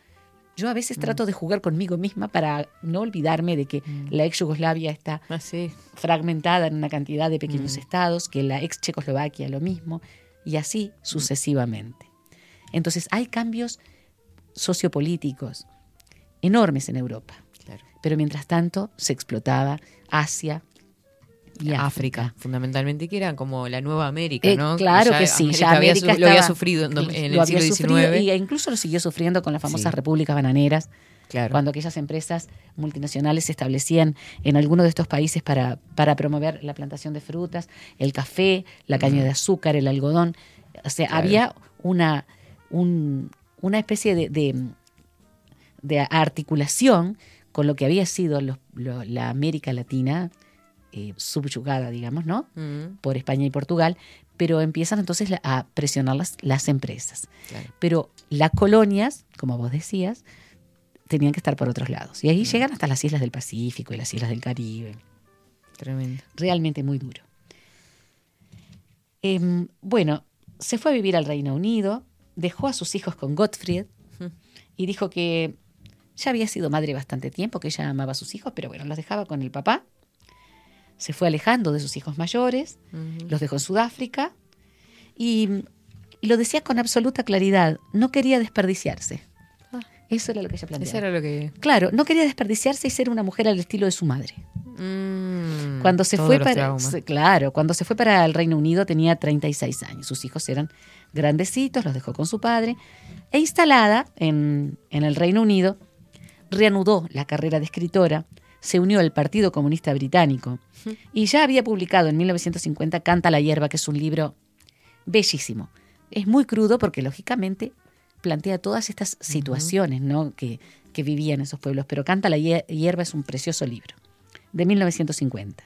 Yo a veces trato de jugar conmigo misma para no olvidarme de que Mm. la ex Yugoslavia está Ah, sí. fragmentada en una cantidad de pequeños Mm. estados, que la ex Checoslovaquia lo mismo, y así sucesivamente. Entonces hay cambios sociopolíticos enormes en Europa. Pero mientras tanto se explotaba Asia y África, África. fundamentalmente, que era como la nueva América, Eh, ¿no? claro que sí, ya había América su- lo había sufrido en, el siglo había XIX. y incluso lo siguió sufriendo con las famosas Sí. repúblicas bananeras, claro. cuando aquellas empresas multinacionales se establecían en alguno de estos países para, para promover la plantación de frutas, el café, la caña de azúcar, el algodón. O sea, Claro. había una, un- una especie de, de, de articulación con lo que había sido los- lo- la América Latina eh, subyugada, digamos, ¿no? Mm, por España y Portugal, pero empiezan entonces a presionar las, las empresas. claro. Pero las colonias, como vos decías, tenían que estar por otros lados. Y ahí llegan hasta las islas del Pacífico y las islas del Caribe. Tremendo. Realmente muy duro. Em, bueno, se fue a vivir al Reino Unido, dejó a sus hijos con Gottfried Ujú. y dijo que ya había sido madre bastante tiempo, que ella amaba a sus hijos, pero bueno, los dejaba con el papá. Se fue alejando de sus hijos mayores, los dejó en Sudáfrica y, y lo decía con absoluta claridad, no quería desperdiciarse. Ah. Eso era lo que ella planteaba. Eso era lo que... Claro, no quería desperdiciarse y ser una mujer al estilo de su madre. Mm, Cuando se fue para se- claro, cuando se fue para el Reino Unido tenía 36 años. Sus hijos eran grandecitos, los dejó con su padre e instalada en, en el Reino Unido reanudó la carrera de escritora, se unió al Partido Comunista Británico y ya había publicado en 1950 Canta la hierba, que es un libro bellísimo. Es muy crudo porque lógicamente plantea todas estas situaciones ¿no? que, que vivían esos pueblos, pero Canta la hier- hierba es un precioso libro de 1950.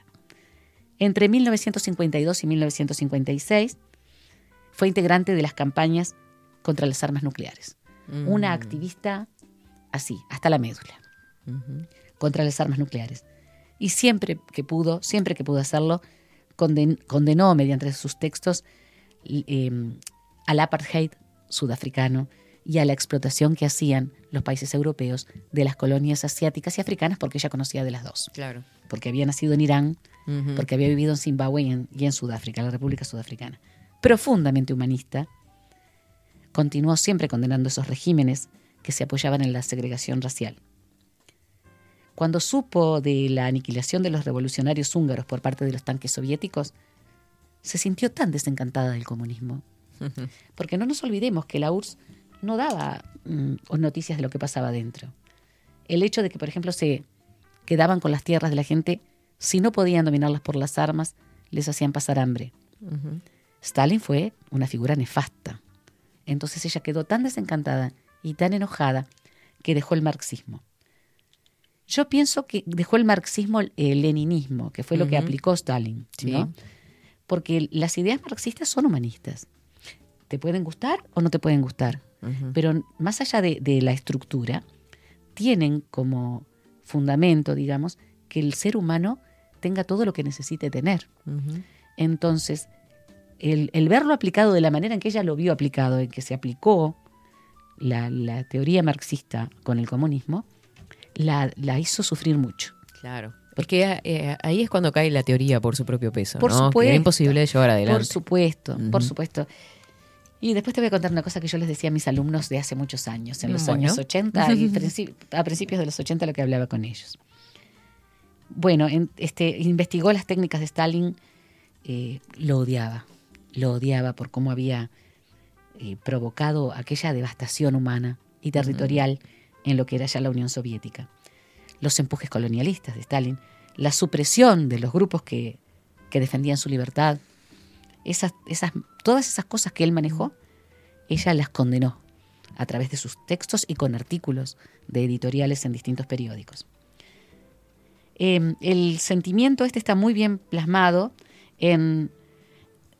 Entre 1952 y 1956 fue integrante de las campañas contra las armas nucleares. Una Mm, activista así, hasta la médula, contra las armas nucleares. Y siempre que pudo, siempre que pudo hacerlo, conden- condenó mediante sus textos eh, al apartheid sudafricano y a la explotación que hacían los países europeos de las colonias asiáticas y africanas, porque ella conocía de las dos. Claro. Porque había nacido en Irán, porque había vivido en Zimbabue y en, y en Sudáfrica, la República Sudafricana. Profundamente humanista, continuó siempre condenando esos regímenes que se apoyaban en la segregación racial. Cuando supo de la aniquilación de los revolucionarios húngaros por parte de los tanques soviéticos, se sintió tan desencantada del comunismo. (laughs) Porque no nos olvidemos que la URSS no daba mm, noticias de lo que pasaba dentro. El hecho de que, por ejemplo, se quedaban con las tierras de la gente, si no podían dominarlas por las armas, les hacían pasar hambre. Stalin fue una figura nefasta. Entonces ella quedó tan desencantada y tan enojada que dejó el marxismo. Yo pienso que dejó el marxismo el leninismo, que fue lo que aplicó Stalin, Sí. ¿no? Porque las ideas marxistas son humanistas. Te pueden gustar o no te pueden gustar, pero más allá de, de la estructura, tienen como fundamento, digamos, que el ser humano tenga todo lo que necesite tener. Entonces, el, el verlo aplicado de la manera en que ella lo vio aplicado, en que se aplicó la, la teoría marxista con el comunismo, la, la hizo sufrir mucho. Claro. Porque eh, ahí es cuando cae la teoría por su propio peso. Por ¿no? Que supuesto. era imposible de llevar adelante. Por supuesto, por supuesto. Y después te voy a contar una cosa que yo les decía a mis alumnos de hace muchos años, en los Bueno. años 80 y (laughs) princi- a principios de los 80 lo que hablaba con ellos. Bueno, en- este, investigó las técnicas de Stalin, eh, lo odiaba, lo odiaba por cómo había eh, provocado aquella devastación humana y territorial en lo que era ya la Unión Soviética. Los empujes colonialistas de Stalin, la supresión de los grupos que, que defendían su libertad, esas, esas, todas esas cosas que él manejó, ella las condenó a través de sus textos y con artículos de editoriales en distintos periódicos. Eh, el sentimiento este está muy bien plasmado en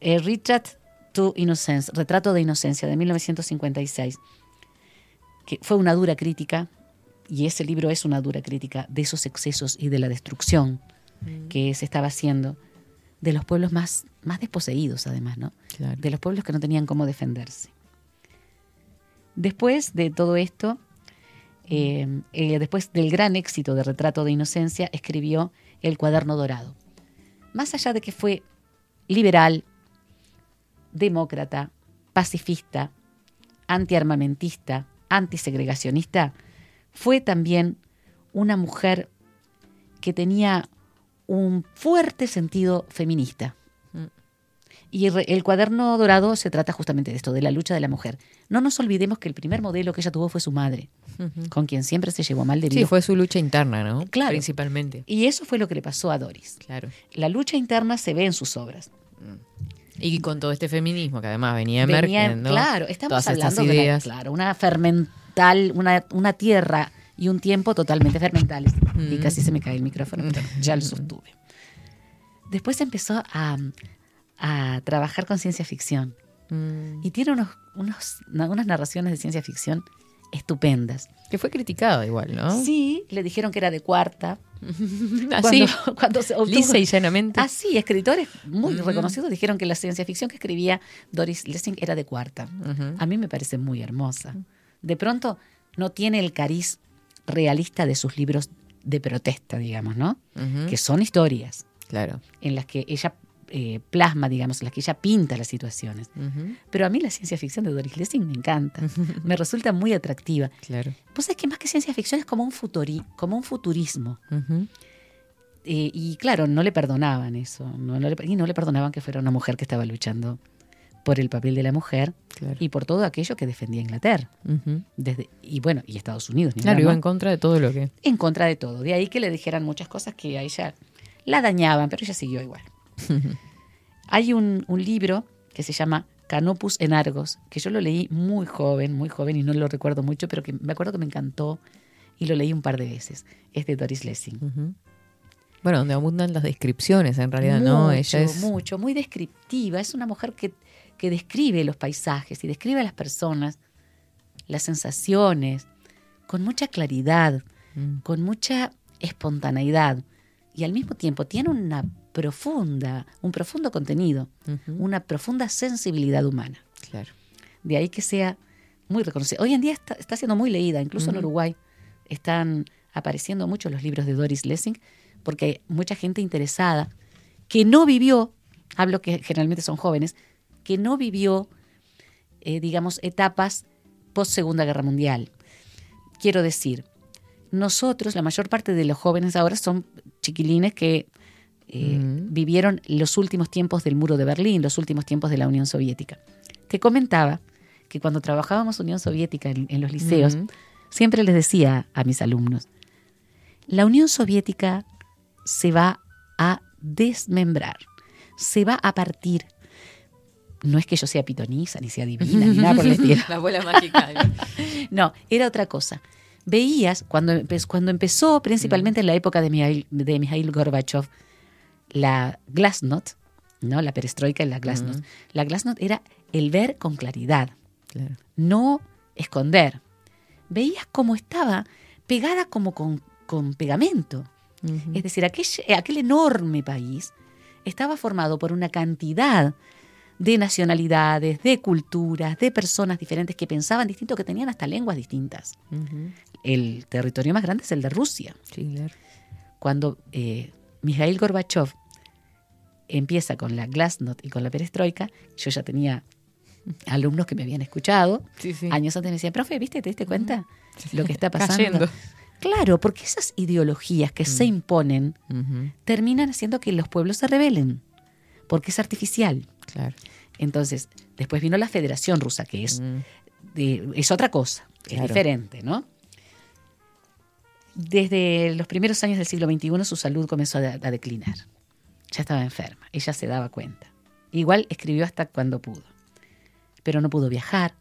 eh, Retreat to Innocence, Retrato de Inocencia de 1956, que fue una dura crítica, y ese libro es una dura crítica de esos excesos y de la destrucción que se estaba haciendo de los pueblos más, más desposeídos, además, ¿no? Claro. De los pueblos que no tenían cómo defenderse. Después de todo esto, eh, eh, después del gran éxito de Retrato de Inocencia, escribió El Cuaderno Dorado. Más allá de que fue liberal, demócrata, pacifista, antiarmamentista, antisegregacionista, fue también una mujer que tenía un fuerte sentido feminista. Mm. Y el, cuaderno dorado se trata justamente de esto, de la lucha de la mujer. No nos olvidemos que el primer modelo que ella tuvo fue su madre, con quien siempre se llevó mal de Sí, vida. fue su lucha interna, ¿no? Claro. Principalmente. Y eso fue lo que le pasó a Doris. Claro. La lucha interna se ve en sus obras. Y con todo este feminismo que además venía Venía- emergiendo. claro, estamos hablando de una, claro, una fermental, una, una tierra y un tiempo totalmente fermentales. Y Mm. casi se me cae el micrófono, pero ya lo sostuve. Después empezó a, a trabajar con ciencia ficción. Mm. Y tiene unos, unos, unas narraciones de ciencia ficción estupendas. Que fue criticado igual, ¿no? Sí, le dijeron que era de cuarta. Así. (laughs) Cuando, (laughs) cuando se obtuvo- Lisa y llanamente. Ah, sí, escritores muy reconocidos dijeron que la ciencia ficción que escribía Doris Lessing era de cuarta. A mí me parece muy hermosa. De pronto no tiene el cariz realista de sus libros de protesta, digamos, ¿no? Que son historias Claro. en las que ella eh, plasma, digamos, en las que ella pinta las situaciones. Pero a mí la ciencia ficción de Doris Lessing me encanta. (laughs) me resulta muy atractiva. Claro. Pues es que más que ciencia ficción es como un, futuri, como un futurismo. Eh, y claro, no le perdonaban eso. No, no le- y no le perdonaban que fuera una mujer que estaba luchando por el papel de la mujer Claro. y por todo aquello que defendía Inglaterra. Desde, y bueno, y Estados Unidos. ni Claro, iba en contra de todo lo que. en contra de todo. De ahí que le dijeran muchas cosas que a ella la dañaban, pero ella siguió igual. (laughs) Hay un, un libro que se llama Canopus en Argos, que yo lo leí muy joven, muy joven y no lo recuerdo mucho, pero que me acuerdo que me encantó y lo leí un par de veces. Es de Doris Lessing. Bueno, donde abundan las descripciones, en realidad, ¿no? Mucho, Ella es. mucho, muy descriptiva. Es una mujer que, que describe los paisajes y describe a las personas, las sensaciones, con mucha claridad, Mm. con mucha espontaneidad y al mismo tiempo tiene una profunda, un profundo contenido, una profunda sensibilidad humana. Claro. De ahí que sea muy reconocida. Hoy en día está, está siendo muy leída, incluso en. Uruguay están apareciendo muchos los libros de Doris Lessing, porque hay mucha gente interesada que no vivió, hablo que generalmente son jóvenes, que no vivió, eh, digamos, etapas post Segunda Guerra Mundial. Quiero decir, nosotros, la mayor parte de los jóvenes ahora son chiquilines que eh, Ujú. vivieron los últimos tiempos del muro de Berlín, los últimos tiempos de la Unión Soviética. Te comentaba que cuando trabajábamos Unión Soviética en, en los liceos, siempre les decía a mis alumnos, la Unión Soviética se va a desmembrar, se va a partir. No es que yo sea pitoniza, ni sea divina, ni nada por el (laughs) estilo. La bola mágica. (laughs) No, era otra cosa. Veías, cuando, cuando empezó, principalmente en la época de Mikhail, de Mikhail Gorbachev, la glasnost, ¿no? la perestroika y la glasnost. La glasnost era el ver con claridad, Claro. no esconder. Veías cómo estaba pegada como con, con pegamento. Es decir, aquel, aquel enorme país estaba formado por una cantidad de nacionalidades, de culturas, de personas diferentes que pensaban distinto, que tenían hasta lenguas distintas. El territorio más grande es el de Rusia. Sí, claro. Cuando eh, Mikhail Gorbachev empieza con la glasnost y con la perestroika, yo ya tenía alumnos que me habían escuchado. Sí, sí. Años antes me decían, profe, ¿viste? ¿Te diste cuenta lo que está pasando? Claro, porque esas ideologías que se imponen Ujú. terminan haciendo que los pueblos se rebelen, porque es artificial. Claro. Entonces, después vino la Federación Rusa, que es, Mm. de- es otra cosa, es diferente, ¿no? Desde los primeros años del siglo XXI su salud comenzó a, a declinar. Ya estaba enferma, ella se daba cuenta. Igual escribió hasta cuando pudo, pero no pudo viajar,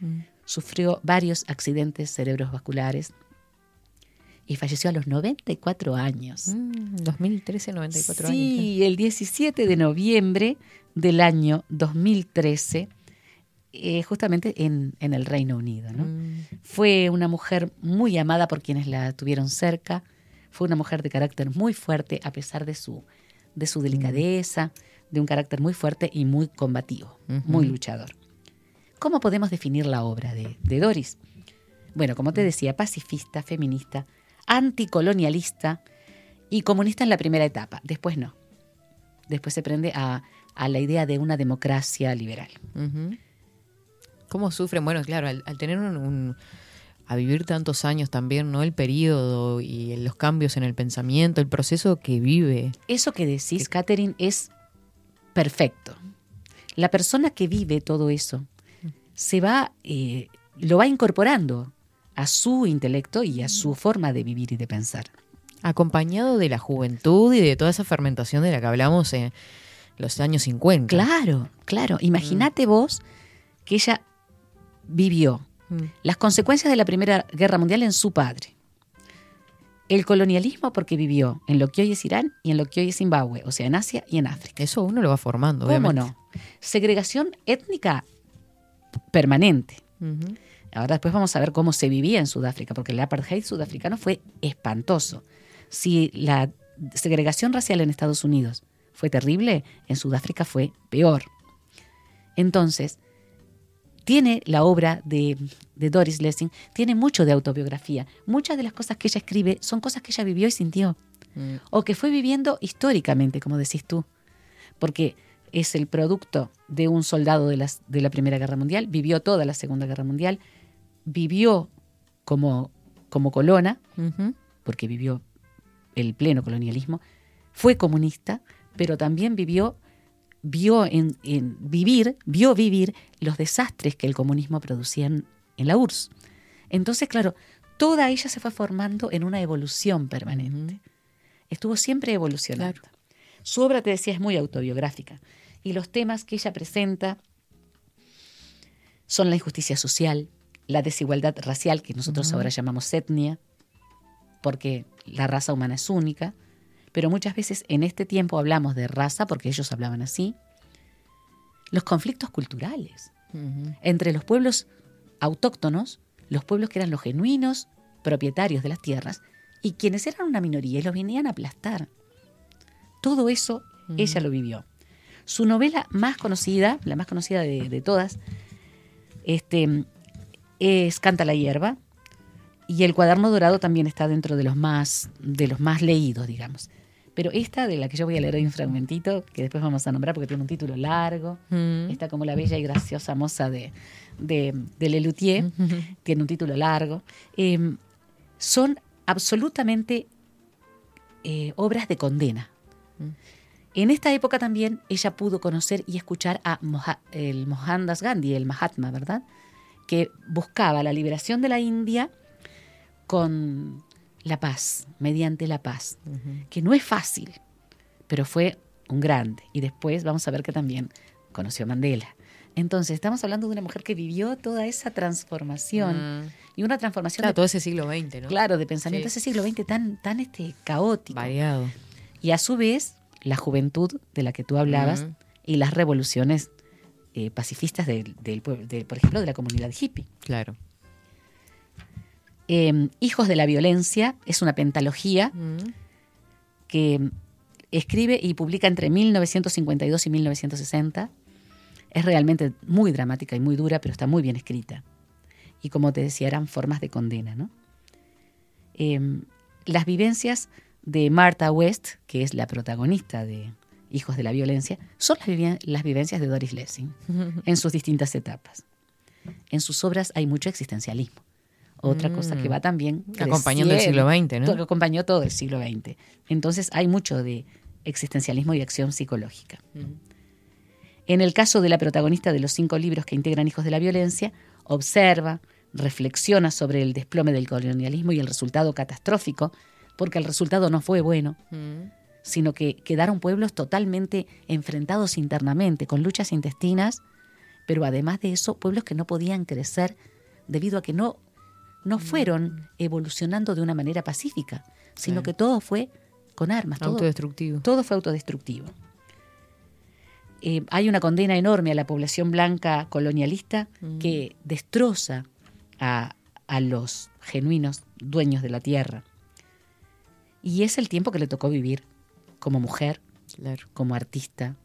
Mm. sufrió varios accidentes cerebrovasculares y falleció a los 94 años. Mm, 2013, 94 años. Sí, el 17 de noviembre del año 2013, eh, justamente en, en el Reino Unido. ¿no? Mm. Fue una mujer muy amada por quienes la tuvieron cerca, fue una mujer de carácter muy fuerte a pesar de su, de su delicadeza, de un carácter muy fuerte y muy combativo, muy luchador. ¿Cómo podemos definir la obra de, de Doris? Bueno, como te decía, pacifista, feminista, anticolonialista y comunista en la primera etapa, después no. Después se prende a, a la idea de una democracia liberal. ¿Cómo sufren? Bueno, claro, al, al tener un, un- a vivir tantos años también, ¿no? El periodo y los cambios en el pensamiento, el proceso que vive. Eso que decís, Catherine, es perfecto. La persona que vive todo eso se va, eh, lo va incorporando a su intelecto y a su forma de vivir y de pensar. Acompañado de la juventud y de toda esa fermentación de la que hablamos en los años 50. Claro, claro. Imagínate vos que ella vivió Mm. las consecuencias de la Primera Guerra Mundial en su padre. El colonialismo porque vivió en lo que hoy es Irán y en lo que hoy es Zimbabue, o sea, en Asia y en África. Eso uno lo va formando, ¿Cómo obviamente. no? Segregación étnica permanente. Ahora después vamos a ver cómo se vivía en Sudáfrica, porque el apartheid sudafricano fue espantoso. Si la segregación racial en Estados Unidos fue terrible, en Sudáfrica fue peor. Entonces, tiene la obra de, de Doris Lessing, tiene mucho de autobiografía. Muchas de las cosas que ella escribe son cosas que ella vivió y sintió, Mm. o que fue viviendo históricamente, como decís tú, porque es el producto de un soldado de, las, de la Primera Guerra Mundial, vivió toda la Segunda Guerra Mundial, vivió como, como colona, porque vivió el pleno colonialismo, fue comunista, pero también vivió, vio en, en vivir, vio vivir los desastres que el comunismo producía en, en la URSS. Entonces, claro, toda ella se fue formando en una evolución permanente. Estuvo siempre evolucionando. Su obra, te decía, es muy autobiográfica. Y los temas que ella presenta son la injusticia social, la desigualdad racial, que nosotros ahora llamamos etnia, porque la raza humana es única, pero muchas veces en este tiempo hablamos de raza porque ellos hablaban así. Los conflictos culturales entre los pueblos autóctonos, los pueblos que eran los genuinos propietarios de las tierras, y quienes eran una minoría y los venían a aplastar. Todo eso ella lo vivió. Su novela más conocida, la más conocida de, de todas, este, es Canta la hierba y el cuaderno dorado también está dentro de los más de los más leídos, digamos. Pero esta de la que yo voy a leer hoy un fragmentito, que después vamos a nombrar porque tiene un título largo, Mm. está como la bella y graciosa moza de, de, de Lelutier, tiene un título largo, eh, son absolutamente eh, obras de condena. En esta época también ella pudo conocer y escuchar a Moha- el Mohandas Gandhi, el Mahatma, ¿verdad? Que buscaba la liberación de la India con la paz, mediante la paz, que no es fácil, pero fue un grande. Y después vamos a ver que también conoció a Mandela. Entonces, estamos hablando de una mujer que vivió toda esa transformación Mm. y una transformación Claro, de, todo ese siglo XX, ¿no? claro, de pensamiento Sí. ese siglo XX tan, tan este, caótico. Variado. Y a su vez, la juventud de la que tú hablabas Mm. y las revoluciones eh, pacifistas del, del pue- de, por ejemplo, de la comunidad hippie. Claro. Eh, Hijos de la Violencia es una pentalogía Mm. que escribe y publica entre 1952 y 1960. Es realmente muy dramática y muy dura, pero está muy bien escrita. Y como te decía, eran formas de condena. ¿no? Eh, las vivencias de Martha West, que es la protagonista de Hijos de la Violencia, son las vivencias de Doris Lessing (laughs) en sus distintas etapas. En sus obras hay mucho existencialismo. Otra cosa que va también Mm. Acompañando el siglo XX, ¿no? to- que acompañó todo el siglo XX. Entonces hay mucho de existencialismo y acción psicológica. En el caso de la protagonista de los cinco libros que integran Hijos de la Violencia, observa, reflexiona sobre el desplome del colonialismo y el resultado catastrófico, porque el resultado no fue bueno, Mm. sino que quedaron pueblos totalmente enfrentados internamente, con luchas intestinas, pero además de eso, pueblos que no podían crecer debido a que no, no fueron evolucionando de una manera pacífica, sino que todo fue con armas, todo, Autodestructivo. todo fue autodestructivo. Eh, hay una condena enorme a la población blanca colonialista que destroza a, a los genuinos dueños de la tierra. Y es el tiempo que le tocó vivir como mujer, Claro. como artista,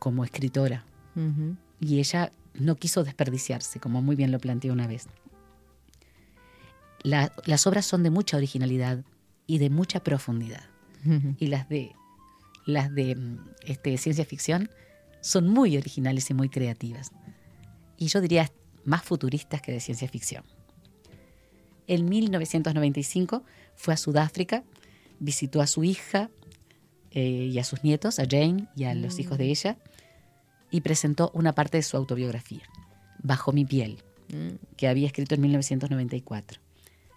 como escritora. Y ella no quiso desperdiciarse, como muy bien lo planteó una vez. La- las obras son de mucha originalidad y de mucha profundidad. Y las de, las de mm, este, ciencia ficción son muy originales y muy creativas. Y yo diría más futuristas que de ciencia ficción. En 1995 fue a Sudáfrica, visitó a su hija eh, y a sus nietos, a Jane y a los hijos de ella, y presentó una parte de su autobiografía, Bajo mi piel, Mm. que había escrito en 1994.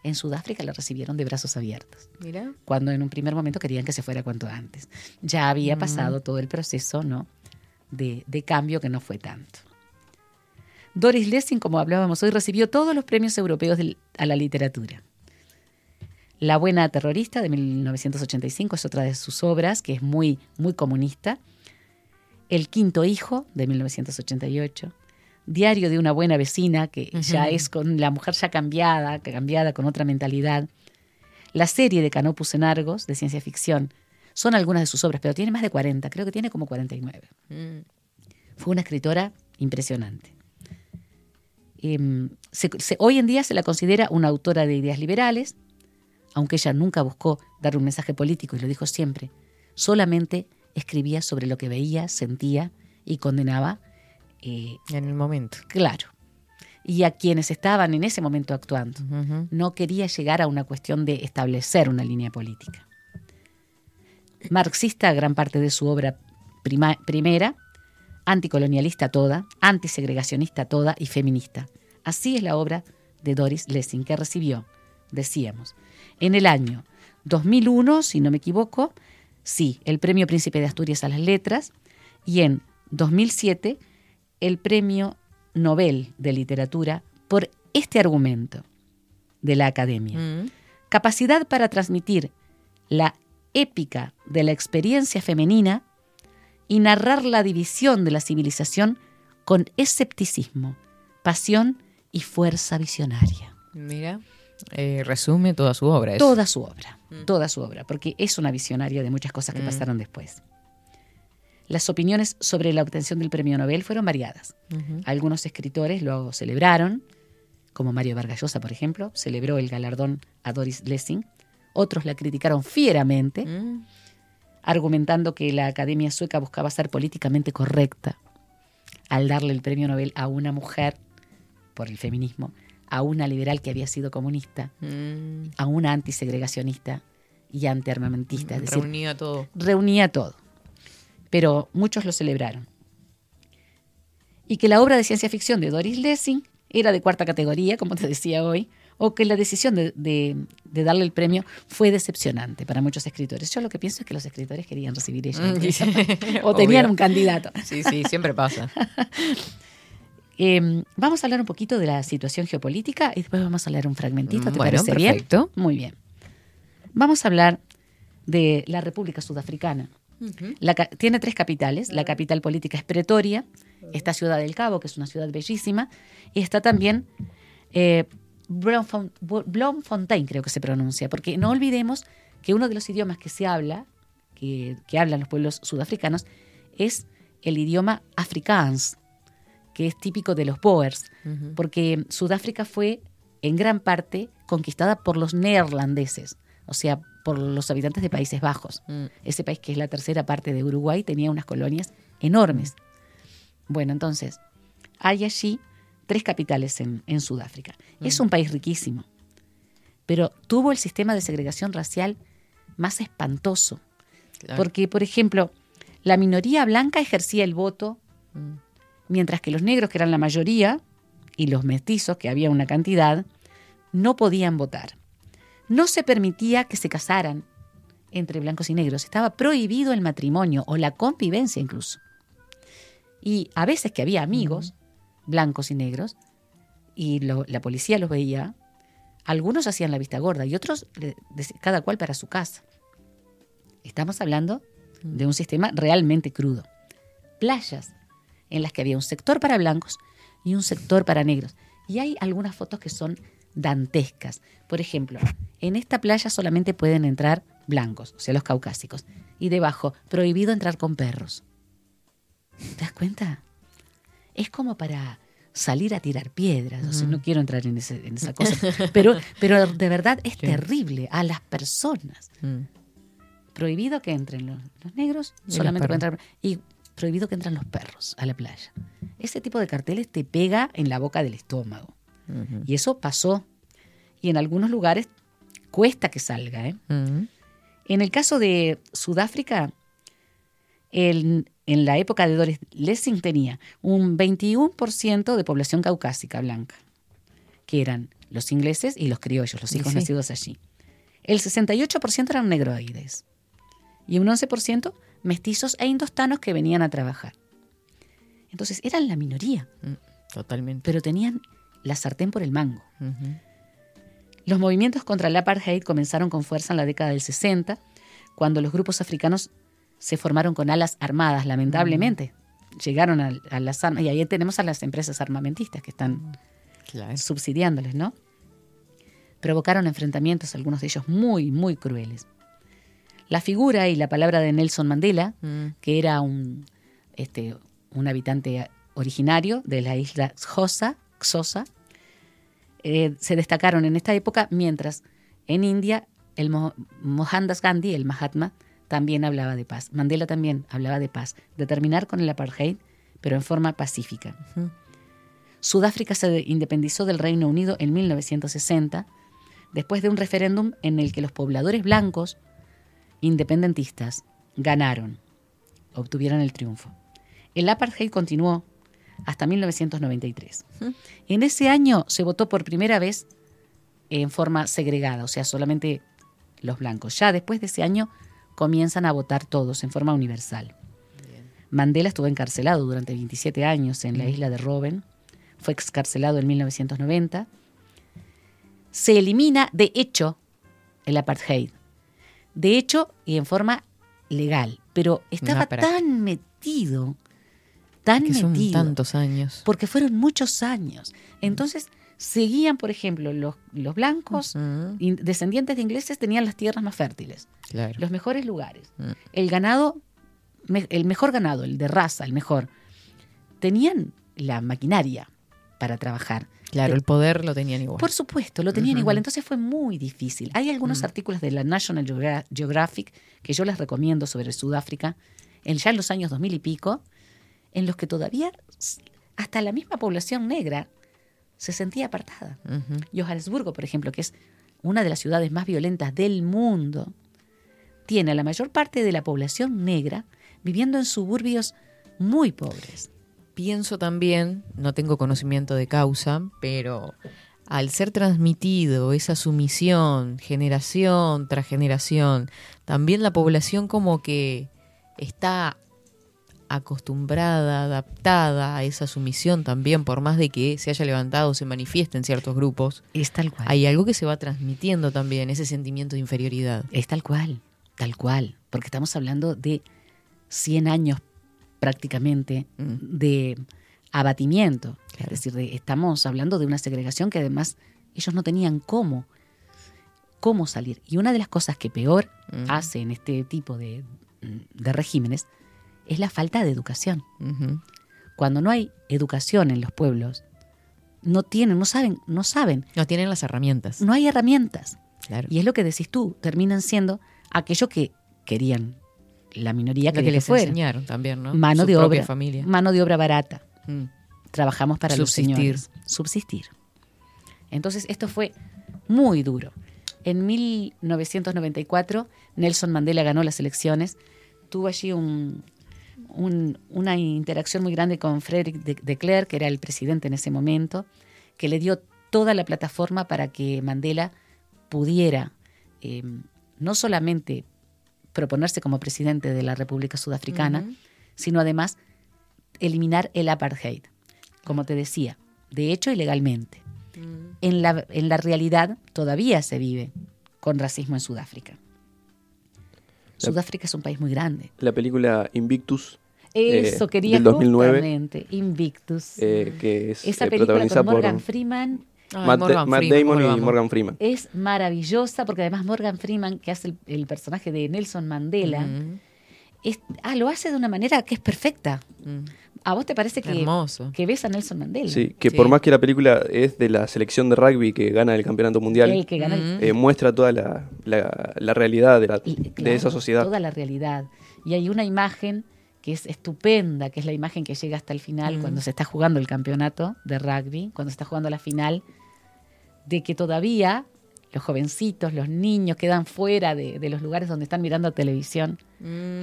En Sudáfrica la recibieron de brazos abiertos Mira. cuando en un primer momento querían que se fuera cuanto antes. Ya había pasado todo el proceso ¿no? de, de cambio que no fue tanto. Doris Lessing, como hablábamos hoy, recibió todos los premios europeos del- a la literatura. La buena terrorista de 1985 es otra de sus obras, que es muy, muy comunista. El quinto hijo de 1988. Diario de una buena vecina, que ya es con la mujer ya cambiada, que cambiada con otra mentalidad. La serie de Canopus en Argos, de ciencia ficción, son algunas de sus obras, pero tiene más de 40, creo que tiene como 49. Mm. Fue una escritora impresionante. Em, se- se- hoy en día se la considera una autora de ideas liberales, aunque ella nunca buscó dar un mensaje político y lo dijo siempre. Solamente escribía sobre lo que veía, sentía y condenaba, eh, En el momento. claro, y a quienes estaban en ese momento actuando no quería llegar a una cuestión de establecer una línea política. Marxista, gran parte de su obra prima- primera, anticolonialista toda, antisegregacionista toda y feminista. Así es la obra de Doris Lessing, que recibió, decíamos, en el año 2001, si no me equivoco, sí, el Premio Príncipe de Asturias a las Letras, y en 2007 el Premio Nobel de Literatura por este argumento de la Academia. Mm. Capacidad para transmitir la épica de la experiencia femenina y narrar la división de la civilización con escepticismo, pasión y fuerza visionaria. Mira. Eh, resume toda su obra. eso. Toda su obra, toda su obra, porque es una visionaria de muchas cosas que pasaron después. Las opiniones sobre la obtención del premio Nobel fueron variadas. Algunos escritores lo celebraron, como Mario Vargallosa, por ejemplo, celebró el galardón a Doris Lessing. Otros la criticaron fieramente, Mm. argumentando que la Academia Sueca buscaba ser políticamente correcta al darle el premio Nobel a una mujer por el feminismo, a una liberal que había sido comunista, Mm. a una antisegregacionista y antiarmamentista. Es decir, Reunía todo. reunía todo. Pero muchos lo celebraron. Y que la obra de ciencia ficción de Doris Lessing era de cuarta categoría, como te decía hoy, o que la decisión de, de- de darle el premio fue decepcionante para muchos escritores. Yo lo que pienso es que los escritores querían recibir ellos el Mm, sí. (laughs) o tenían Obvio. un candidato. Sí, sí, siempre pasa. (laughs) Eh, vamos a hablar un poquito de la situación geopolítica y después vamos a leer un fragmentito. ¿Te Bueno, parece bien? perfecto. Muy bien. Vamos a hablar de la República Sudafricana. La tiene tres capitales. La capital política es Pretoria, está Ciudad del Cabo, que es una ciudad bellísima, y está también eh, Bloemfontein, creo que se pronuncia, porque no olvidemos que uno de los idiomas que se habla, que, que hablan los pueblos sudafricanos, es el idioma afrikaans, que es típico de los Boers, porque Sudáfrica fue en gran parte conquistada por los neerlandeses, o sea, por los habitantes de Países Bajos. Mm. Ese país que es la tercera parte de Uruguay tenía unas colonias enormes. Bueno, entonces, hay allí tres capitales en, en Sudáfrica. Es un país riquísimo, pero tuvo el sistema de segregación racial más espantoso. Claro. Porque, por ejemplo, la minoría blanca ejercía el voto, Mm. mientras que los negros, que eran la mayoría, y los mestizos, que había una cantidad, no podían votar. No se permitía que se casaran entre blancos y negros. Estaba prohibido el matrimonio o la convivencia incluso. Y a veces que había amigos, blancos y negros, y lo- la policía los veía, algunos hacían la vista gorda y otros cada cual para su casa. Estamos hablando de un sistema realmente crudo. Playas en las que había un sector para blancos y un sector para negros. Y hay algunas fotos que son dantescas. Por ejemplo, en esta playa solamente pueden entrar blancos, o sea, los caucásicos. Y debajo, prohibido entrar con perros. ¿Te das cuenta? Es como para salir a tirar piedras. O sea, no quiero entrar en, ese- en esa cosa. Pero, pero de verdad es terrible a las personas. Mm. Prohibido que entren los, los negros, Y solamente pueden entrar. Y prohibido que entren los perros a la playa. Ese tipo de carteles te pega en la boca del estómago. Y eso pasó. Y en algunos lugares cuesta que salga. ¿eh? En el caso de Sudáfrica, el- en la época de Doris Lessing tenía un 21% de población caucásica blanca, que eran los ingleses y los criollos, los hijos sí. nacidos allí. El 68% eran negroides y un 11% mestizos e indostanos que venían a trabajar. Entonces eran la minoría, Mm. Totalmente. pero tenían la sartén por el mango. Los movimientos contra el apartheid comenzaron con fuerza en la década del 60, cuando los grupos africanos se formaron con alas armadas, lamentablemente. Llegaron a, a las armas, y ahí tenemos a las empresas armamentistas que están Claro. subsidiándoles, ¿no? Provocaron enfrentamientos, algunos de ellos muy, muy crueles. La figura y la palabra de Nelson Mandela, Mm. que era un, este, un habitante originario de la isla Xhosa, Xhosa, eh, se destacaron en esta época, mientras en India el Mo- Mohandas Gandhi, el Mahatma, también hablaba de paz. Mandela también hablaba de paz, de terminar con el apartheid, pero en forma pacífica. Sudáfrica se independizó del Reino Unido en 1960, después de un referéndum en el que los pobladores blancos independentistas ganaron, obtuvieron el triunfo. El apartheid continuó hasta 1993. En ese año se votó por primera vez en forma segregada, o sea, solamente los blancos. Ya después de ese año comienzan a votar todos en forma universal. Mandela estuvo encarcelado durante 27 años en la isla de Robben, fue excarcelado en 1990. Se elimina de hecho el apartheid. De hecho y en forma legal, pero estaba tan metido, tan Que son metido tantos años. porque fueron muchos años. Entonces, seguían, por ejemplo, los, los blancos, descendientes de ingleses, tenían las tierras más fértiles, Claro. los mejores lugares. Mm. El ganado, me- el mejor ganado, el de raza, el mejor. Tenían la maquinaria, para trabajar. Claro, Te- el poder lo tenían igual. por supuesto, lo tenían igual, entonces fue muy difícil. Hay algunos artículos de la National Geogra- Geographic que yo les recomiendo sobre Sudáfrica, en, ya en los años 2000 y pico, en los que todavía hasta la misma población negra se sentía apartada. Ujú. Johannesburgo, por ejemplo, que es una de las ciudades más violentas del mundo, tiene a la mayor parte de la población negra viviendo en suburbios muy pobres. Pienso también, no tengo conocimiento de causa, pero al ser transmitido esa sumisión generación tras generación, también la población como que está acostumbrada, adaptada a esa sumisión también, por más de que se haya levantado, se manifieste en ciertos grupos, Es tal cual. hay algo que se va transmitiendo también, ese sentimiento de inferioridad. Es tal cual, tal cual, porque estamos hablando de 100 años prácticamente Mm. de abatimiento. Es decir, de- estamos hablando de una segregación que además ellos no tenían cómo, cómo salir. Y una de las cosas que peor Mm. hace en este tipo de, de regímenes es la falta de educación. Cuando no hay educación en los pueblos, no tienen, no saben, no saben, No tienen las herramientas. no hay herramientas. Claro. Y es lo que decís tú, terminan siendo aquello que querían la minoría que que les fuera. enseñaron también, ¿no? Mano Su de obra, familia. mano de obra barata. Mm. Trabajamos para Subsistir. los señores. Subsistir. Entonces esto fue muy duro. En 1994 Nelson Mandela ganó las elecciones. Tuvo allí un- un- una interacción muy grande con Frederick de, de Klerk, que era el presidente en ese momento, que le dio toda la plataforma para que Mandela pudiera eh, no solamente proponerse como presidente de la República Sudafricana, sino además eliminar el apartheid, como te decía, de hecho y legalmente. Mm. En la, en la realidad todavía se vive con racismo en Sudáfrica. Sudáfrica es un país muy grande. La película Invictus, Eso Eh, quería del 2009. justamente, Invictus. eh, que es Esa eh, película con Morgan por Freeman Ay, Matt, Morgan Matt Freeman, Damon y. Morgan Freeman. es maravillosa porque además Morgan Freeman, que hace el, el personaje de Nelson Mandela, Mm, es- ah, lo hace de una manera que es perfecta. mm. ¿A vos te parece que, Hermoso. que ves a Nelson Mandela? Sí, que Sí. por más que la película es de la selección de rugby que gana el campeonato mundial, El que gana el- eh, muestra toda la, la- la realidad de, la- Y, de claro, esa sociedad. Toda la realidad. Y hay una imagen que es estupenda, que es la imagen que llega hasta el final Mm. cuando se está jugando el campeonato de rugby, cuando se está jugando la final, de que todavía los jovencitos, los niños quedan fuera de, de los lugares donde están mirando televisión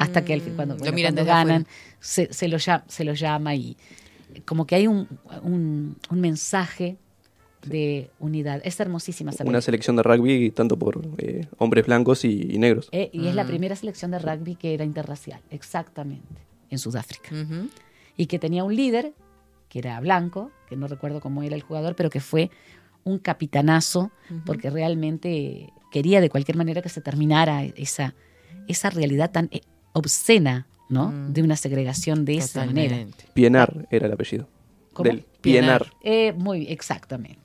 hasta que fin- cuando, Mm. Bueno, cuando ganan se, se, lo llama, se lo llama y como que hay un, un, un mensaje de unidad. Es hermosísima esa Una selección de rugby tanto por eh, hombres blancos y, y negros. Eh, y es la Mm. primera selección de rugby que era interracial, exactamente, en Sudáfrica. Y que tenía un líder, que era blanco, que no recuerdo cómo era el jugador, pero que fue un capitanazo, porque realmente quería de cualquier manera que se terminara esa, esa realidad tan eh, obscena, ¿no? Mm. De una segregación de esa manera. Totalmente. Pienar era el apellido. ¿Cómo? Del Pienar. Eh, muy exactamente.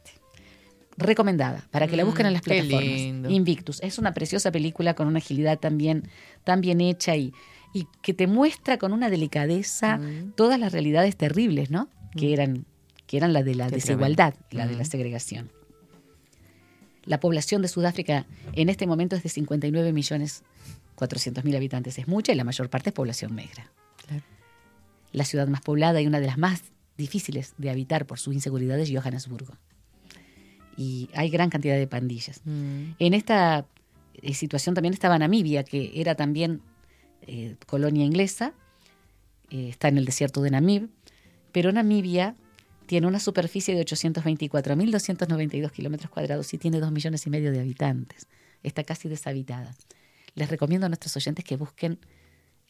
Recomendada, para que la busquen en las Mm, qué plataformas. lindo. Invictus. Es una preciosa película con una agilidad también tan bien hecha y, y que te muestra con una delicadeza Mm. todas las realidades terribles, ¿no? Que eran, que eran la de la Qué desigualdad, tremendo. la de la Mm. segregación. La población de Sudáfrica en este momento es de 59 millones 400 mil habitantes. Es mucha y la mayor parte es población negra. Claro. La ciudad más poblada y una de las más difíciles de habitar por su inseguridad es Johannesburgo. Y hay gran cantidad de pandillas. Mm. En esta eh, situación también estaba Namibia, que era también eh, colonia inglesa, eh, está en el desierto de Namib, pero Namibia tiene una superficie de 824.292 kilómetros cuadrados y tiene 2 millones y medio de habitantes. Está casi deshabitada. Les recomiendo a nuestros oyentes que busquen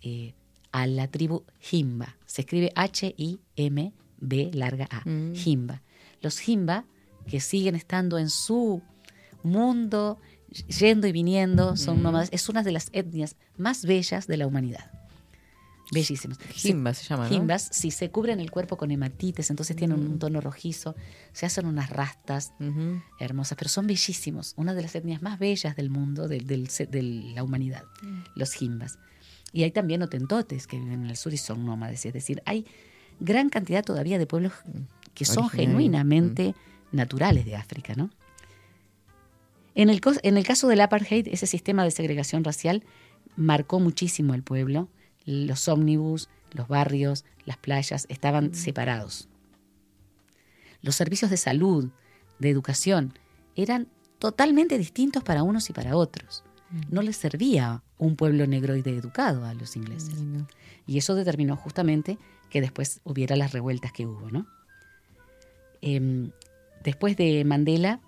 eh, a la tribu Himba. Se escribe H-I-M-B larga A. Mm. Himba. Los Himba, que siguen estando en su mundo, yendo y viniendo, son Mm. nómadas, es una de las etnias más bellas de la humanidad. Bellísimos. Sí, Jimba se llama, ¿no? Jimbas, si se cubren el cuerpo con hematites, entonces tienen un tono rojizo, se hacen unas rastas Ujú. hermosas, pero son bellísimos. Una de las etnias más bellas del mundo, del se- de la humanidad, los jimbas. Y hay también otentotes que viven en el sur y son nómades, es decir, hay gran cantidad todavía de pueblos que son Originarios, genuinamente naturales de África, ¿no? En el, cos- en el caso del apartheid, ese sistema de segregación racial marcó muchísimo al pueblo. Los ómnibus, los barrios, las playas estaban separados. Los servicios de salud, de educación, eran totalmente distintos para unos y para otros. No les servía un pueblo negro y de educado a los ingleses. Y eso determinó justamente que después hubiera las revueltas que hubo, ¿no? Em, después de Mandela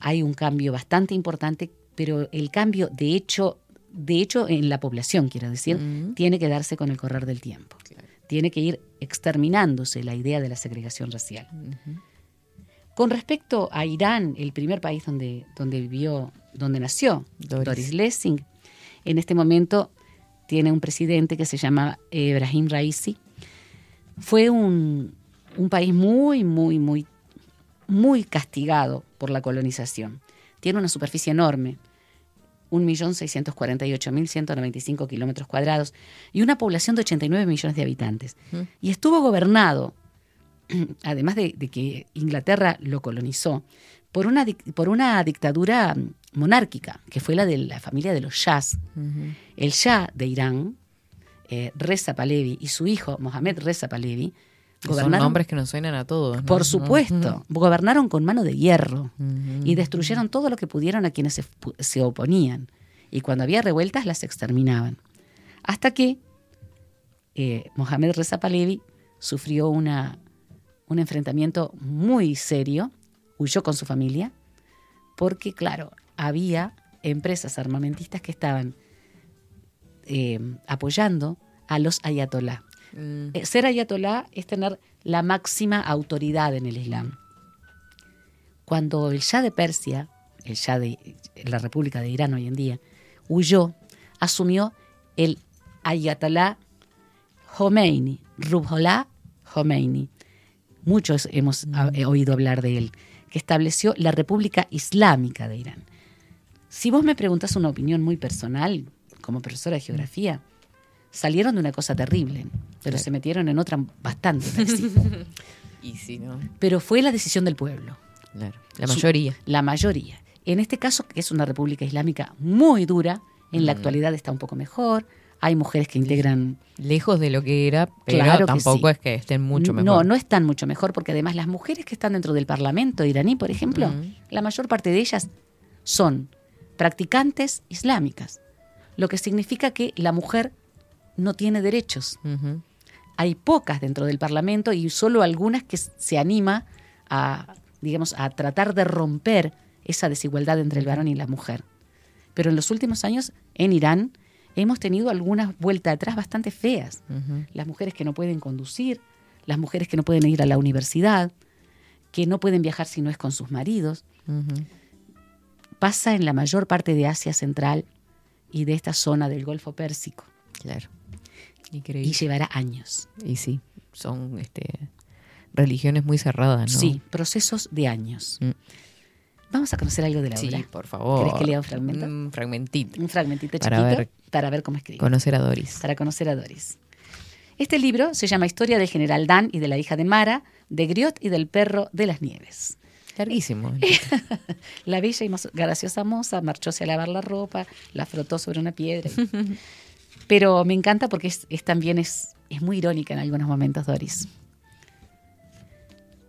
hay un cambio bastante importante, pero el cambio, de hecho, de hecho en la población, quiero decir, tiene que darse con el correr del tiempo. Tiene que ir exterminándose la idea de la segregación racial. Con respecto a Irán, el primer país donde, donde vivió, donde nació Doris. Doris, Lessing, en este momento tiene un presidente que se llama Ebrahim Raisi. Fue un, un país muy, muy, muy, muy castigado por la colonización. Tiene una superficie enorme, 1.648.195 kilómetros cuadrados y una población de 89 millones de habitantes. Y estuvo gobernado, (clears throat) además de, de que Inglaterra lo colonizó, por una, por una dictadura monárquica, que fue la de la familia de los Shahs. El Shah de Irán, eh, Reza Pahlavi, y su hijo, Mohamed Reza Pahlavi, Son nombres que nos suenan a todos. ¿no? por supuesto, gobernaron con mano de hierro y destruyeron todo lo que pudieron a quienes se, se oponían. Y cuando había revueltas las exterminaban. Hasta que eh, Mohamed Reza Pahlavi sufrió una, un enfrentamiento muy serio, huyó con su familia, porque claro, había empresas armamentistas que estaban eh, apoyando a los ayatolá. Mm. Eh, Ser ayatolá es tener la máxima autoridad en el Islam. Cuando el Shah de Persia, el Shah de la República de Irán hoy en día, huyó, asumió el ayatolá Khomeini, Ruhollah Khomeini. Muchos hemos ah, eh, oído hablar de él, que estableció la República Islámica de Irán. Si vos me preguntas una opinión muy personal, como profesora de geografía, salieron de una cosa terrible, pero se metieron en otra bastante (laughs) tóxica. Y si no, Pero fue la decisión del pueblo, claro. La Su- mayoría. la mayoría. En este caso, que es una república islámica muy dura, en Mm. la actualidad está un poco mejor, hay mujeres que integran... Lejos de lo que era, pero Claro que tampoco sí. es que estén mucho mejor. No, no están mucho mejor, porque además las mujeres que están dentro del Parlamento iraní, por ejemplo, Mm. la mayor parte de ellas son practicantes islámicas, lo que significa que la mujer no tiene derechos. Hay pocas dentro del Parlamento y solo algunas que se anima a, digamos, a tratar de romper esa desigualdad entre el varón y la mujer. Pero en los últimos años en Irán hemos tenido algunas vueltas atrás bastante feas. Las mujeres que no pueden conducir, las mujeres que no pueden ir a la universidad, que no pueden viajar si no es con sus maridos. Pasa en la mayor parte de Asia Central y de esta zona del Golfo Pérsico Claro. Y llevará años. Y, sí, son este, religiones muy cerradas, ¿no? Sí, procesos de años. Mm. Vamos a conocer algo de la Sí, obra. por favor. ¿Querés que lea un fragmento? Un fragmentito. Un fragmentito Para chiquito ver- para ver cómo escribe. Conocer a Doris. Para conocer a Doris. Este libro se llama Historia del general Dan y de la hija de Mara, de Griot y del perro de las nieves. Larguísimo. (laughs) La bella y graciosa moza marchóse a lavar la ropa, la frotó sobre una piedra. y- (laughs) Pero me encanta porque es, también es, es muy irónica en algunos momentos, Doris.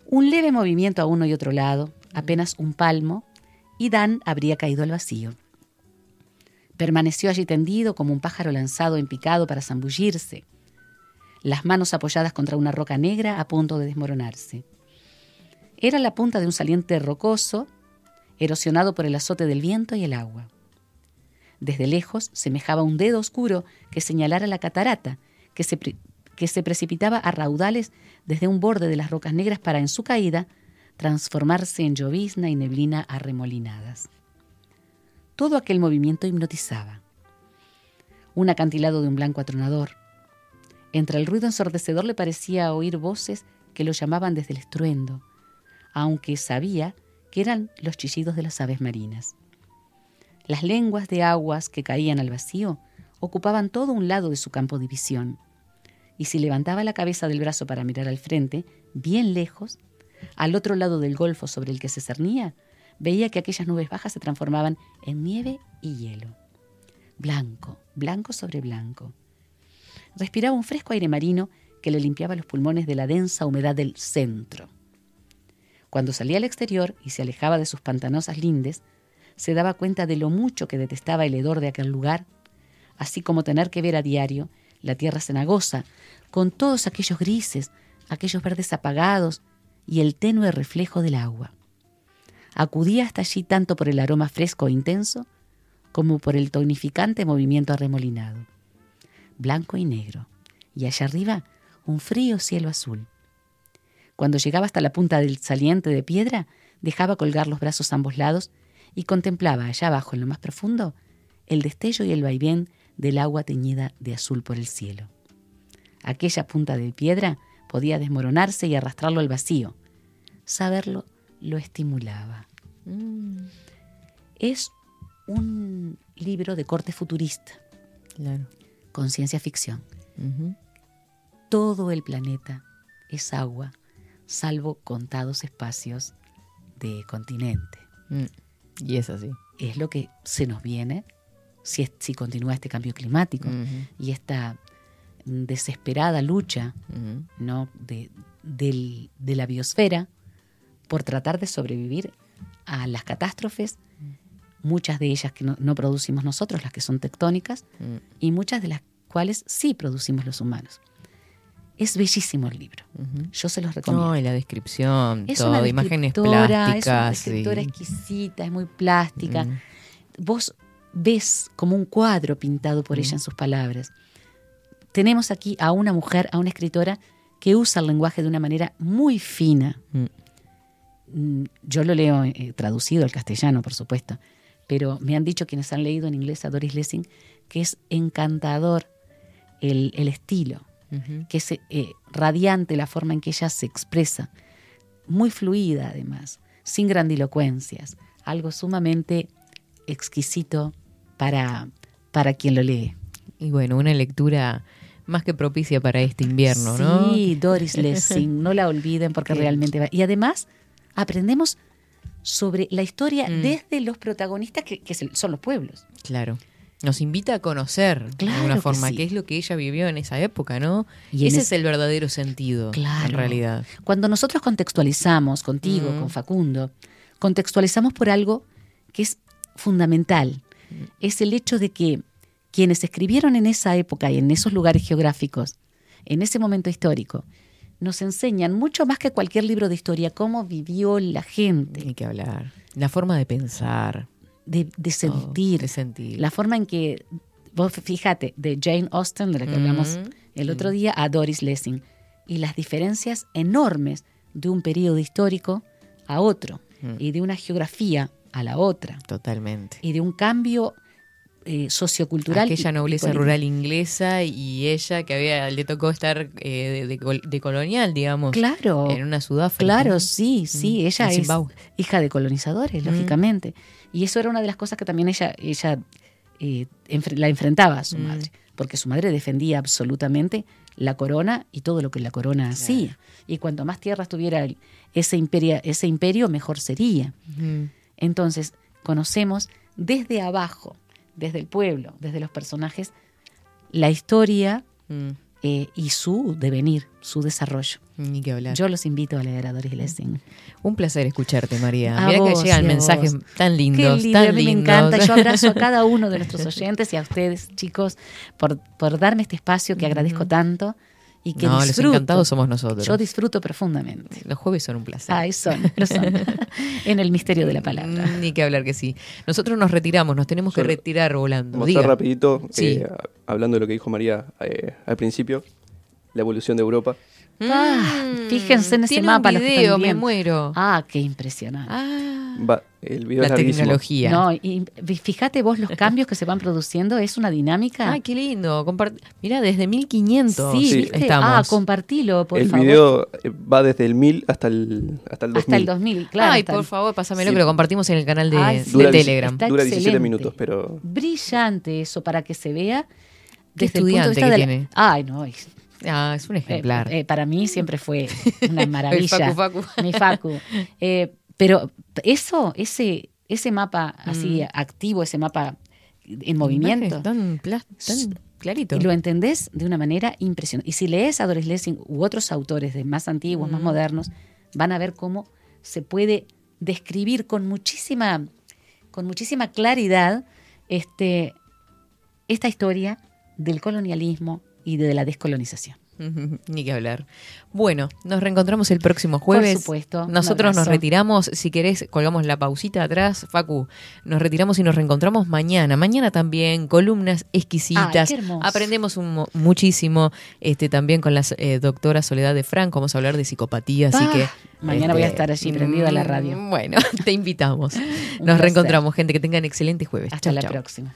Un leve movimiento a uno y otro lado, apenas un palmo, y Dan habría caído al vacío. Permaneció allí tendido como un pájaro lanzado en picado para zambullirse, las manos apoyadas contra una roca negra a punto de desmoronarse. Era la punta de un saliente rocoso, erosionado por el azote del viento y el agua. Desde lejos semejaba un dedo oscuro que señalara la catarata, que se, que se precipitaba a raudales desde un borde de las rocas negras para, en su caída, transformarse en llovizna y neblina arremolinadas. Todo aquel movimiento hipnotizaba. Un acantilado de un blanco atronador. Entre el ruido ensordecedor le parecía oír voces que lo llamaban desde el estruendo, aunque sabía que eran los chillidos de las aves marinas. Las lenguas de aguas que caían al vacío ocupaban todo un lado de su campo de visión, y si levantaba la cabeza del brazo para mirar al frente, bien lejos, al otro lado del golfo sobre el que se cernía, veía que aquellas nubes bajas se transformaban en nieve y hielo. Blanco, blanco sobre blanco. Respiraba un fresco aire marino que le limpiaba los pulmones de la densa humedad del centro. Cuando salía al exterior y se alejaba de sus pantanosas lindes, se daba cuenta de lo mucho que detestaba el hedor de aquel lugar, así como tener que ver a diario la tierra cenagosa, con todos aquellos grises, aquellos verdes apagados y el tenue reflejo del agua. Acudía hasta allí tanto por el aroma fresco e intenso, como por el tonificante movimiento arremolinado. Blanco y negro, y allá arriba un frío cielo azul. Cuando llegaba hasta la punta del saliente de piedra, dejaba colgar los brazos a ambos lados y contemplaba allá abajo, en lo más profundo, el destello y el vaivén del agua teñida de azul por el cielo. Aquella punta de piedra podía desmoronarse y arrastrarlo al vacío. Saberlo lo estimulaba. Es un libro de corte futurista, Claro. con ciencia ficción. Todo el planeta es agua, salvo contados espacios de continente. Mm. Y es así. Es lo que se nos viene si, es- si continúa este cambio climático y esta desesperada lucha. ¿no? de, del- de la biosfera por tratar de sobrevivir a las catástrofes, muchas de ellas que no, no producimos nosotros, las que son tectónicas, Mm. y muchas de las cuales sí producimos los humanos. Es bellísimo el libro. Yo se los recomiendo. No, y la descripción, es todo, una imágenes plásticas. Es una sí. escritora exquisita, es muy plástica. Vos ves como un cuadro pintado por ella en sus palabras. Tenemos aquí a una mujer, a una escritora que usa el lenguaje de una manera muy fina. Mm. Mm, Yo lo leo eh, traducido al castellano, por supuesto, pero me han dicho quienes han leído en inglés a Doris Lessing que es encantador el, el estilo, Que es eh, radiante la forma en que ella se expresa, muy fluida además, sin grandilocuencias, algo sumamente exquisito para, para quien lo lee. Y bueno, una lectura más que propicia para este invierno, ¿no? Sí, Doris Lessing, no la olviden porque (laughs) realmente va. Y además aprendemos sobre la historia Mm. desde los protagonistas que, que son los pueblos. Claro. Nos invita a conocer de alguna que forma sí. qué es lo que ella vivió en esa época, ¿no? Y Ese es- es el verdadero sentido, Claro. en realidad. Cuando nosotros contextualizamos contigo, Mm. con Facundo, contextualizamos por algo que es fundamental. Mm. Es el hecho de que quienes escribieron en esa época y en esos lugares geográficos, en ese momento histórico, nos enseñan mucho más que cualquier libro de historia cómo vivió la gente, Hay que hablar. La forma de pensar. De, de sentir, de sentir. la forma en que, vos fíjate, de Jane Austen, de la que Mm, hablamos el sí. otro día, a Doris Lessing, y las diferencias enormes de un periodo histórico a otro, Mm. y de una geografía a la otra, Totalmente. y de un cambio eh, sociocultural. Aquella nobleza rural inglesa y ella que había le tocó estar eh, de, de de colonial, digamos, Claro, en una Sudáfrica. claro, sí, sí, Mm, ella en es Zimbabue. hija de colonizadores, Mm. lógicamente. Y eso era una de las cosas que también ella, ella eh, la enfrentaba a su Mm. madre, porque su madre defendía absolutamente la corona y todo lo que la corona hacía. Y cuanto más tierras tuviera ese, imperia- ese imperio, mejor sería. Entonces, conocemos desde abajo, desde el pueblo, desde los personajes, la historia Mm, eh, y su devenir, su desarrollo. Ni que hablar. Yo los invito a leer a Doris Lessing. Un placer escucharte, María. A Mira que llegan mensajes vos. tan Qué lindos, lindo, tan a mí me lindos. encanta. Yo abrazo a (laughs) cada uno de nuestros oyentes y a ustedes, chicos, por, por darme este espacio que agradezco tanto y que no, los encantados somos nosotros. Yo disfruto profundamente. Los jueves son un placer. Ay, son, lo son. (laughs) en el misterio de la palabra. Ni que hablar que sí. Nosotros nos retiramos, nos tenemos que retirar volando. Mostrar rapidito, Sí. eh, hablando de lo que dijo María eh, al principio, la evolución de Europa. Ah, fíjense en ese Tiene mapa, Un los que video, me muero. Ah, qué impresionante. Ah, Va, el video la es tecnología. No, y fíjate vos los cambios que se van produciendo, es una dinámica. Ay, qué lindo. Compart- Mira, desde 1500 sí, Sí. ¿viste? estamos. Ah, compartilo, por el favor. video eh, va desde el 1000 hasta el, hasta el 2000. Hasta el 2000, claro. Ay, por el- favor, pásamelo Sí. que lo compartimos en el canal de, Ay, de. Dura, Telegram. Está dura 17 excelente. minutos, pero brillante eso para que se vea desde el punto de estudiante vista que de la- tiene. Ay, no, es Ah, es un Eh, ejemplar. eh, para mí siempre fue una (laughs) maravilla. El Facu Facu. Mi Facu. Eh, pero eso, ese, ese mapa así activo, ese mapa en movimiento, Tan, tan clarito. y lo entendés de una manera impresionante. Y si lees a Doris Lessing u otros autores de más antiguos, más modernos, van a ver cómo se puede describir con muchísima, con muchísima claridad este, esta historia del colonialismo y de la descolonización. Ni que hablar. Bueno, nos reencontramos el próximo jueves. Por supuesto. Nosotros nos retiramos. Si querés, colgamos la pausita atrás. Facu, nos retiramos y nos reencontramos mañana. Mañana también, columnas exquisitas. Ay, qué hermoso. Aprendemos un mo- muchísimo este, también con la eh, doctora Soledad de Franco. Vamos a hablar de psicopatía. Así Ah, que. mañana voy a estar allí prendida a la radio. mm, Bueno, (laughs) te invitamos. (laughs) Nos reencontramos, gente. Que tengan excelente jueves. Hasta Chau, la chau. próxima.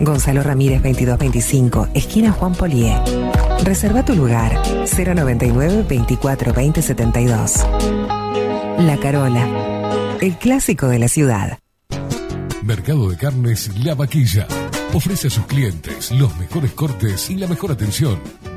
Gonzalo Ramírez 2225, esquina Juan Polié. Reserva tu lugar 099 24 20 72. La Carola, el clásico de la ciudad. Mercado de Carnes La Vaquilla. Ofrece a sus clientes los mejores cortes y la mejor atención.